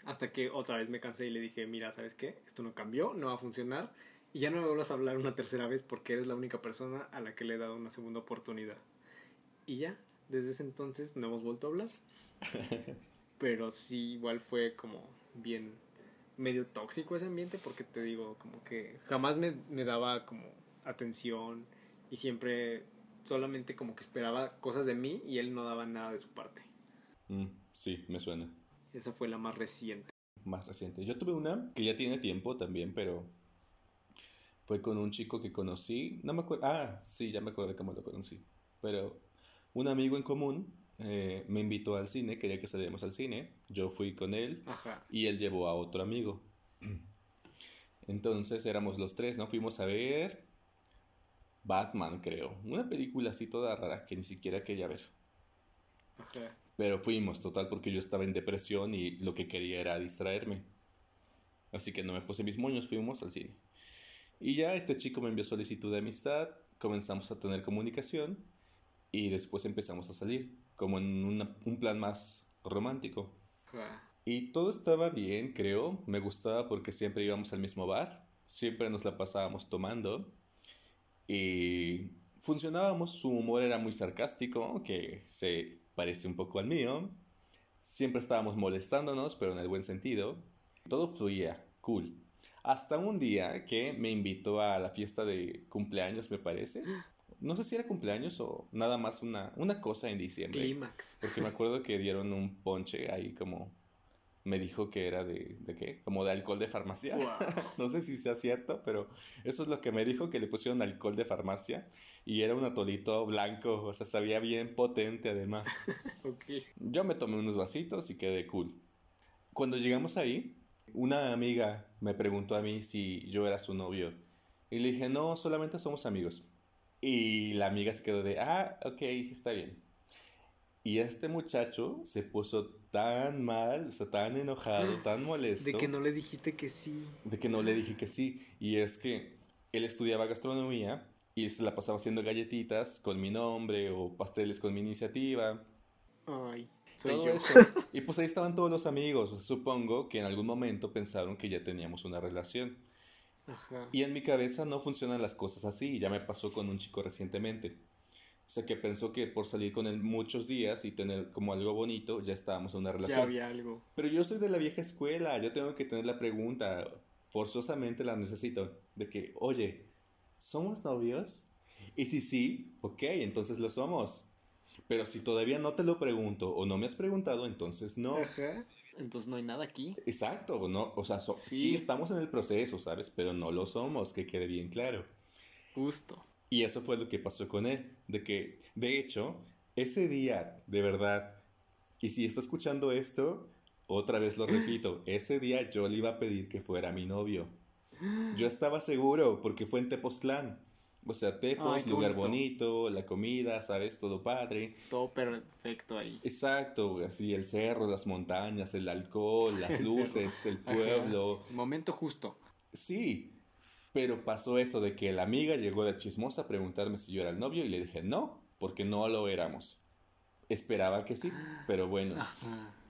Hasta que otra vez me cansé y le dije, mira, ¿sabes qué? Esto no cambió, no va a funcionar. Y ya no me vuelvas a hablar una tercera vez porque eres la única persona a la que le he dado una segunda oportunidad. Y ya, desde ese entonces no hemos vuelto a hablar. Pero sí, igual fue como bien medio tóxico ese ambiente porque te digo, como que jamás me, me daba como atención y siempre solamente como que esperaba cosas de mí y él no daba nada de su parte. Mm, sí, me suena. Esa fue la más reciente. Más reciente. Yo tuve una que ya tiene tiempo también, pero fue con un chico que conocí. No me acuerdo. Ah, sí, ya me acuerdo de cómo lo conocí. Pero un amigo en común eh, me invitó al cine, quería que saliéramos al cine. Yo fui con él Ajá. y él llevó a otro amigo. Entonces éramos los tres, ¿no? Fuimos a ver Batman, creo. Una película así toda rara que ni siquiera quería ver. Ajá. Pero fuimos, total, porque yo estaba en depresión y lo que quería era distraerme. Así que no me puse mis moños, fuimos al cine. Y ya este chico me envió solicitud de amistad, comenzamos a tener comunicación y después empezamos a salir, como en una- un plan más romántico. Y todo estaba bien, creo. Me gustaba porque siempre íbamos al mismo bar, siempre nos la pasábamos tomando y funcionábamos. Su humor era muy sarcástico, que se parece un poco al mío. Siempre estábamos molestándonos, pero en el buen sentido. Todo fluía, cool. Hasta un día que me invitó a la fiesta de cumpleaños, me parece. No sé si era cumpleaños o nada más una, una cosa en diciembre. Clímax. Porque me acuerdo que dieron un ponche ahí como... Me dijo que era de... ¿De qué? Como de alcohol de farmacia. Wow. No sé si sea cierto, pero eso es lo que me dijo, que le pusieron alcohol de farmacia. Y era un atolito blanco, o sea, sabía bien potente además. Ok. Yo me tomé unos vasitos y quedé cool. Cuando llegamos ahí, una amiga me preguntó a mí si yo era su novio. Y le dije, no, solamente somos amigos. Y la amiga se quedó de, ah, ok, está bien. Y este muchacho se puso tan mal, o sea, tan enojado, tan molesto, De que no le dijiste que sí. de que no le dije que sí. Y es que él estudiaba gastronomía y se la pasaba haciendo galletitas con mi nombre o pasteles con mi iniciativa. Ay, soy Todo yo. eso. Y pues ahí estaban todos los amigos. O sea, supongo que en algún momento pensaron que ya teníamos una relación. Ajá. Y en mi cabeza no funcionan las cosas así. Ya me pasó con un chico recientemente. O sea, que pensó que por salir con él muchos días y tener como algo bonito, ya estábamos en una Ya relación. había algo. Pero yo soy de la vieja escuela. Yo tengo que tener la pregunta. Forzosamente la necesito. De que, oye, ¿somos novios? Y si sí, ok, entonces lo somos. Pero si todavía no te lo pregunto o no me has preguntado, entonces no. Ajá. Entonces no hay nada aquí. Exacto, no, o sea, so- Sí. sí. estamos en el proceso, ¿sabes? Pero no lo somos, que quede bien claro. Justo. Y eso fue lo que pasó con él, de que, de hecho, ese día, de verdad, y si está escuchando esto, otra vez lo repito, ese día yo le iba a pedir que fuera mi novio. Yo estaba seguro, porque fue en Tepoztlán. O sea, Tepos, lugar bonito, la comida, ¿sabes? Todo padre. Todo perfecto ahí. Exacto, así el cerro, las montañas, el alcohol, las luces, el pueblo. Momento justo. Sí, pero pasó eso de que la amiga llegó de chismosa a preguntarme si yo era el novio y le dije no, porque no lo éramos. Esperaba que sí, pero bueno.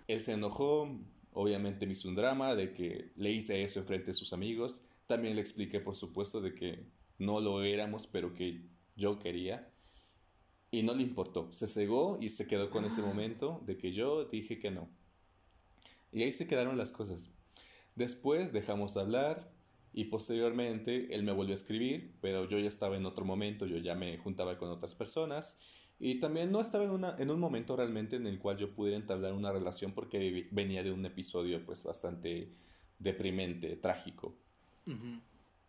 Él se enojó, obviamente me hizo un drama de que le hice eso enfrente de sus amigos. También le expliqué, por supuesto, de que no lo éramos, pero que yo quería. Y no le importó. Se cegó y se quedó con ese momento de que yo dije que no. Y ahí se quedaron las cosas. Después dejamos de hablar, y posteriormente él me volvió a escribir, pero yo ya estaba en otro momento, yo ya me juntaba con otras personas y también no estaba en, una, en un momento realmente en el cual yo pudiera entablar una relación porque venía de un episodio pues bastante deprimente, trágico.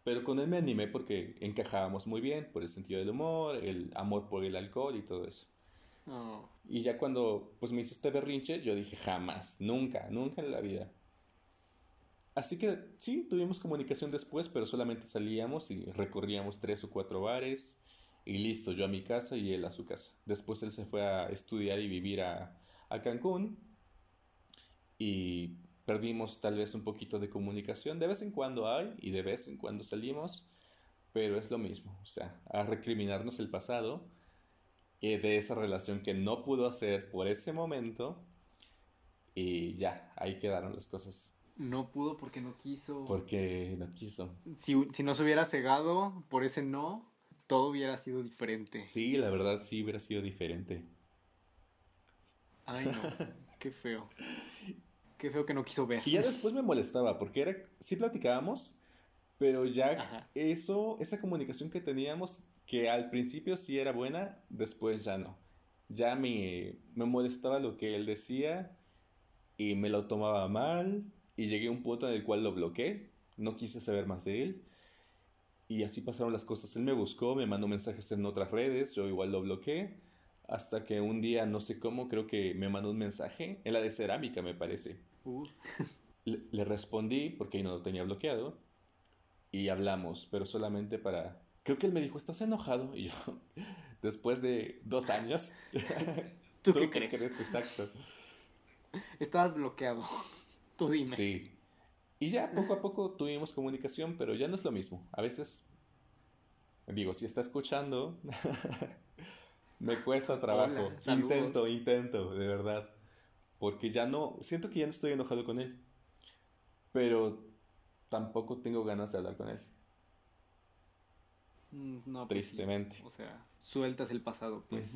Pero con él me animé porque encajábamos muy bien por el sentido del humor, el amor por el alcohol y todo eso. Oh. Y ya cuando pues me hizo este berrinche, yo dije jamás, nunca, nunca en la vida. Así que sí, tuvimos comunicación después, pero solamente salíamos y recorríamos tres o cuatro bares y listo, yo a mi casa y él a su casa. Después él se fue a estudiar y vivir a, a Cancún y perdimos tal vez un poquito de comunicación. De vez en cuando hay y de vez en cuando salimos, pero es lo mismo, o sea, a recriminarnos el pasado y de esa relación que no pudo hacer por ese momento y ya, ahí quedaron las cosas. No pudo porque no quiso. Porque no quiso. Si, si no se hubiera cegado por ese no, todo hubiera sido diferente. Sí, la verdad sí hubiera sido diferente. Ay, no. Qué feo. Qué feo que no quiso ver. Y ya después me molestaba porque era sí platicábamos, pero ya eso esa comunicación que teníamos que al principio sí era buena, después ya no. Ya me, me molestaba lo que él decía y me lo tomaba mal y llegué a un punto en el cual lo bloqueé, no quise saber más de él. Y así pasaron las cosas. Él me buscó, me mandó mensajes en otras redes, yo igual lo bloqueé. Hasta que un día, no sé cómo, creo que me mandó un mensaje, en la de cerámica me parece. Uh. Le, respondí porque no lo tenía bloqueado. Y hablamos, pero solamente para... Creo que él me dijo, ¿estás enojado? Y yo, después de dos años... ¿Tú, qué, crees? crees? Exacto. Estabas bloqueado. Sí. Y ya poco a poco tuvimos comunicación, pero ya no es lo mismo. A veces, digo, si está escuchando, me cuesta trabajo. intento, intento, de verdad. Porque ya no, siento que ya no estoy enojado con él. Pero tampoco tengo ganas de hablar con él. Mm, no, pues Tristemente. O sea, sueltas el pasado, pues.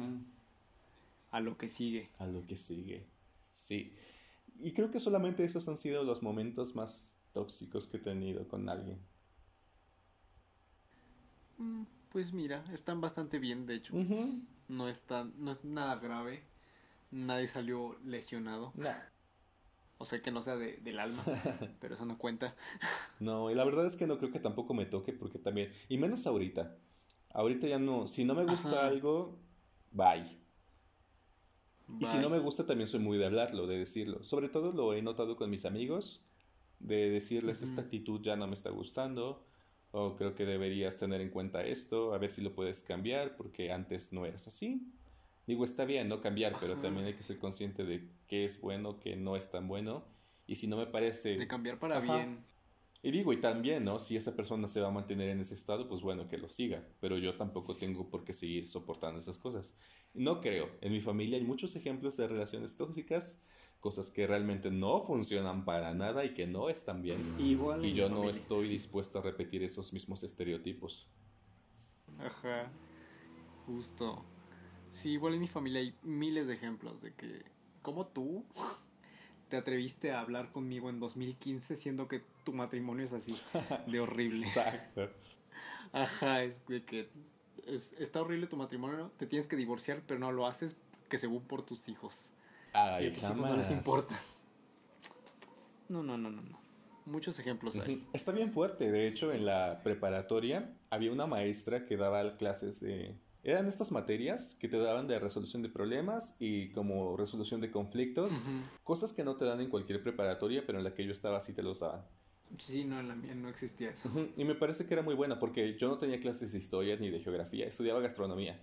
A lo que sigue. A lo que sigue. Sí. Y creo que solamente esos han sido los momentos más tóxicos que he tenido con alguien. Mm, pues mira, están bastante bien, de hecho. No está, no es nada grave. Nadie salió lesionado. O sea que no sea del alma, pero eso no cuenta. no, y la verdad es que no creo que tampoco me toque porque también, y menos ahorita. Ahorita ya no, si no me gusta algo, bye. Y si no me gusta, también soy muy de hablarlo, de decirlo. Sobre todo lo he notado con mis amigos, de decirles esta actitud ya no me está gustando, o creo que deberías tener en cuenta esto, a ver si lo puedes cambiar, porque antes no eras así. Digo, está bien, no cambiar, pero también hay que ser consciente de qué es bueno, qué no es tan bueno. Y si no me parece... De cambiar para bien. Y digo, y también, ¿no? Si esa persona se va a mantener en ese estado, pues bueno, que lo siga. Pero yo tampoco tengo por qué seguir soportando esas cosas. No creo. En mi familia hay muchos ejemplos de relaciones tóxicas, cosas que realmente no funcionan para nada y que no están bien. Igual y yo no estoy dispuesto a repetir esos mismos estereotipos. Ajá, justo. Sí, igual en mi familia hay miles de ejemplos de que, como tú, te atreviste a hablar conmigo en 2015 siendo que tu matrimonio es así, de horrible. Exacto. Ajá, es de que está horrible tu matrimonio, te tienes que divorciar, pero no lo haces que según por tus hijos. Ay, jamás. no les importa. No, no, no, no, no. Muchos ejemplos hay. Está bien fuerte. De hecho, en la preparatoria había una maestra que daba clases de... Eran estas materias que te daban de resolución de problemas y como resolución de conflictos. Cosas que no te dan en cualquier preparatoria, pero en la que yo estaba sí te los daban. Sí, no, en la mía no existía eso. Y me parece que era muy buena porque yo no tenía clases de historia ni de geografía, estudiaba gastronomía.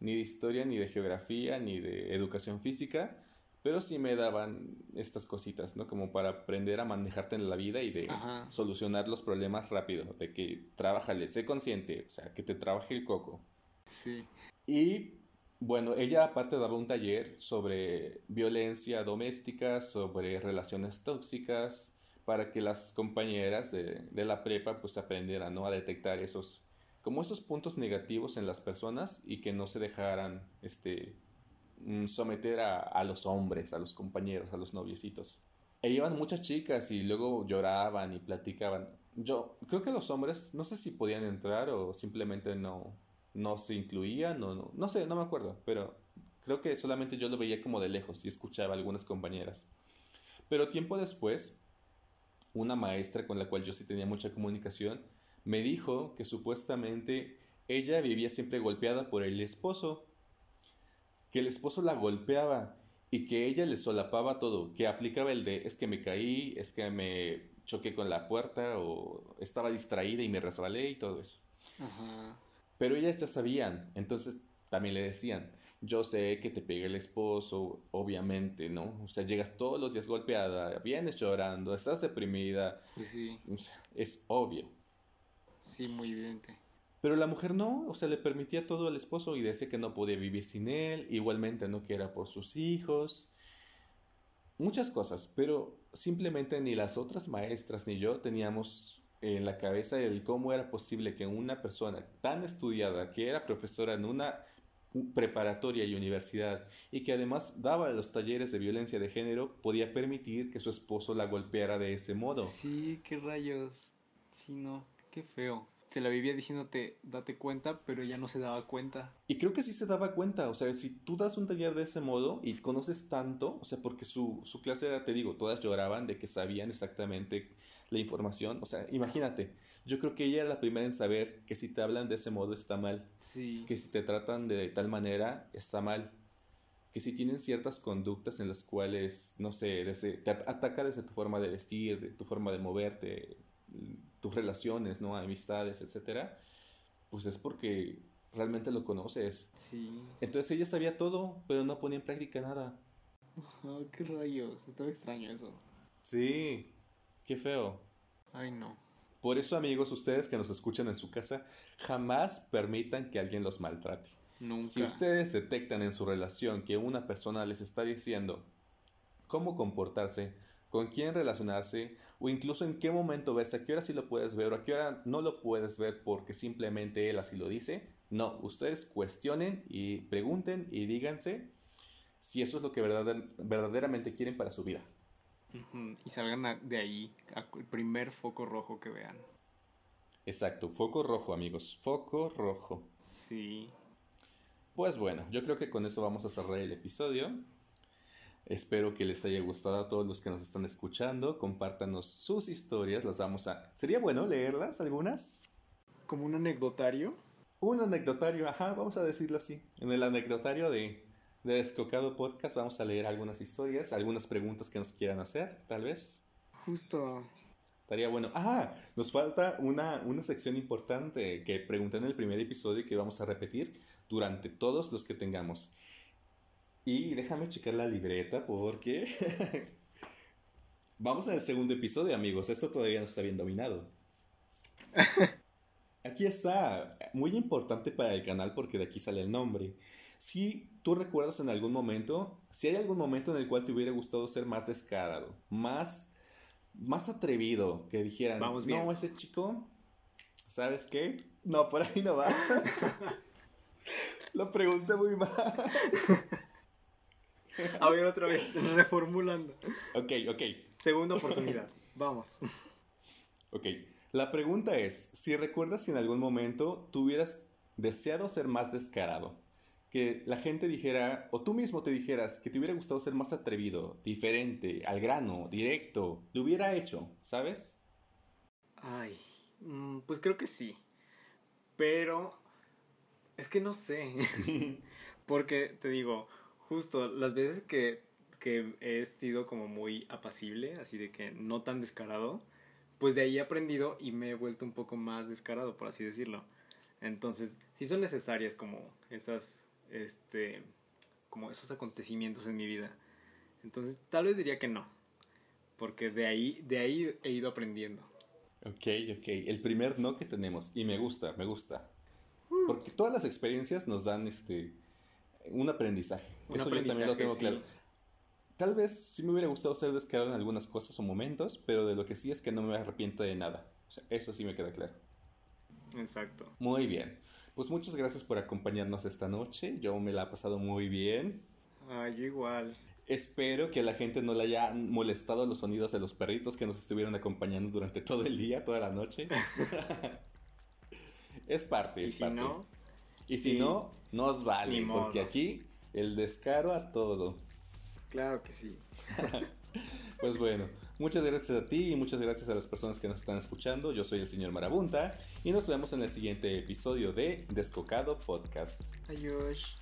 Ni de historia, ni de geografía, ni de educación física, pero sí me daban estas cositas, ¿no? Como para aprender a manejarte en la vida y de solucionar los problemas rápido, de que trabajale, sé consciente, o sea, que te trabaje el coco. Sí. Y bueno, ella aparte daba un taller sobre violencia doméstica, sobre relaciones tóxicas, para que las compañeras de, la prepa pues aprendieran a detectar esos, como esos puntos negativos en las personas y que no se dejaran este, mm, someter a, los hombres, a los compañeros, a los noviecitos. E iban muchas chicas y luego lloraban y platicaban. Yo creo que los hombres no sé si podían entrar o simplemente no, no se incluía, no, no, no sé, no me acuerdo, pero creo que solamente yo lo veía como de lejos y escuchaba a algunas compañeras. Pero tiempo después, una maestra con la cual yo sí tenía mucha comunicación, me dijo que supuestamente ella vivía siempre golpeada por el esposo, que el esposo la golpeaba y que ella le solapaba todo, que aplicaba el de es que me caí, es que me choqué con la puerta o estaba distraída y me resbalé y todo eso. Ajá. Pero ellas ya sabían, entonces también le decían, yo sé que te pega el esposo, obviamente, ¿no? O sea, llegas todos los días golpeada, vienes llorando, estás deprimida. Sí. Es obvio. Sí, muy evidente. Pero la mujer no, o sea, le permitía todo al esposo y decía que no podía vivir sin él, igualmente no que era por sus hijos. Muchas cosas, pero simplemente ni las otras maestras ni yo teníamos en la cabeza el cómo era posible que una persona tan estudiada, que era profesora en una preparatoria y universidad y que además daba los talleres de violencia de género, podía permitir que su esposo la golpeara de ese modo. Sí, qué rayos. Sí, no, qué feo se la vivía diciéndote, date cuenta, pero ya no se daba cuenta. Y creo que sí se daba cuenta, o sea, si tú das un taller de ese modo y conoces tanto, o sea, porque su, su clase era, te digo, todas lloraban de que sabían exactamente la información, o sea, imagínate, yo creo que ella era la primera en saber que si te hablan de ese modo está mal, sí. que si te tratan de tal manera está mal, que si tienen ciertas conductas en las cuales, no sé, desde, te ataca desde tu forma de vestir, de tu forma de moverte, tus relaciones, ¿no? Amistades, etcétera, pues es porque realmente lo conoces. Sí. Entonces ella sabía todo, pero no ponía en práctica nada. Oh, qué rayos, estaba extraño eso. Sí, qué feo. Ay, no. Por eso, amigos, ustedes que nos escuchan en su casa, jamás permitan que alguien los maltrate. Nunca. Si ustedes detectan en su relación que una persona les está diciendo cómo comportarse, con quién relacionarse o incluso en qué momento verse, a qué hora sí lo puedes ver o a qué hora no lo puedes ver porque simplemente él así lo dice. No, ustedes cuestionen y pregunten y díganse si eso es lo que verdaderamente quieren para su vida. Y salgan de ahí, el primer foco rojo que vean. Exacto, foco rojo amigos, foco rojo. Sí. Pues bueno, yo creo que con eso vamos a cerrar el episodio. Espero que les haya gustado a todos los que nos están escuchando. Compártanos sus historias. Las vamos a. ¿Sería bueno leerlas algunas? ¿Como un anecdotario? Un anecdotario, ajá, vamos a decirlo así. En el anecdotario de, de Descocado Podcast vamos a leer algunas historias, algunas preguntas que nos quieran hacer, tal vez. Justo. Estaría bueno. Ah, nos falta una, una sección importante que pregunté en el primer episodio y que vamos a repetir durante todos los que tengamos. Y déjame checar la libreta porque vamos al segundo episodio, amigos. Esto todavía no está bien dominado. Aquí está, muy importante para el canal porque de aquí sale el nombre. Si tú recuerdas en algún momento, si hay algún momento en el cual te hubiera gustado ser más descarado, más, más atrevido, que dijeran, Vamos no, ese chico, ¿sabes qué? No, por ahí no va. Lo pregunté muy mal. A ver, otra vez, reformulando. Ok, ok. Segunda oportunidad. Vamos. Ok. La pregunta es, si recuerdas si en algún momento tú hubieras deseado ser más descarado, que la gente dijera, o tú mismo te dijeras, que te hubiera gustado ser más atrevido, diferente, al grano, directo, lo hubiera hecho, ¿sabes? Ay, mm, pues creo que sí. Pero es que no sé. Porque te digo, Justo, las veces que, he sido como muy apacible, así de que no tan descarado, pues de ahí he aprendido y me he vuelto un poco más descarado, por así decirlo. Entonces, sí son necesarias como esas, este, como esos acontecimientos en mi vida. Entonces, tal vez diría que no, porque de ahí, de ahí he ido aprendiendo. Ok, ok. El primer no que tenemos. Y me gusta, me gusta. Uh. Porque todas las experiencias nos dan este un aprendizaje. Eso yo también lo tengo claro. Tal vez sí me hubiera gustado ser descarado en algunas cosas o momentos, pero de lo que sí es que no me arrepiento de nada. O sea, eso sí me queda claro. Exacto. Muy bien. Pues muchas gracias por acompañarnos esta noche. Yo me la he pasado muy bien. Ah, yo igual. Espero que a la gente no le haya molestado los sonidos de los perritos que nos estuvieron acompañando durante todo el día, toda la noche. es parte, es ¿Y parte. Si no, y si no, nos vale, porque aquí el descaro a todo. Claro que sí. pues bueno, muchas gracias a ti y muchas gracias a las personas que nos están escuchando. Yo soy el señor Marabunta y nos vemos en el siguiente episodio de Descocado Podcast. Adiós.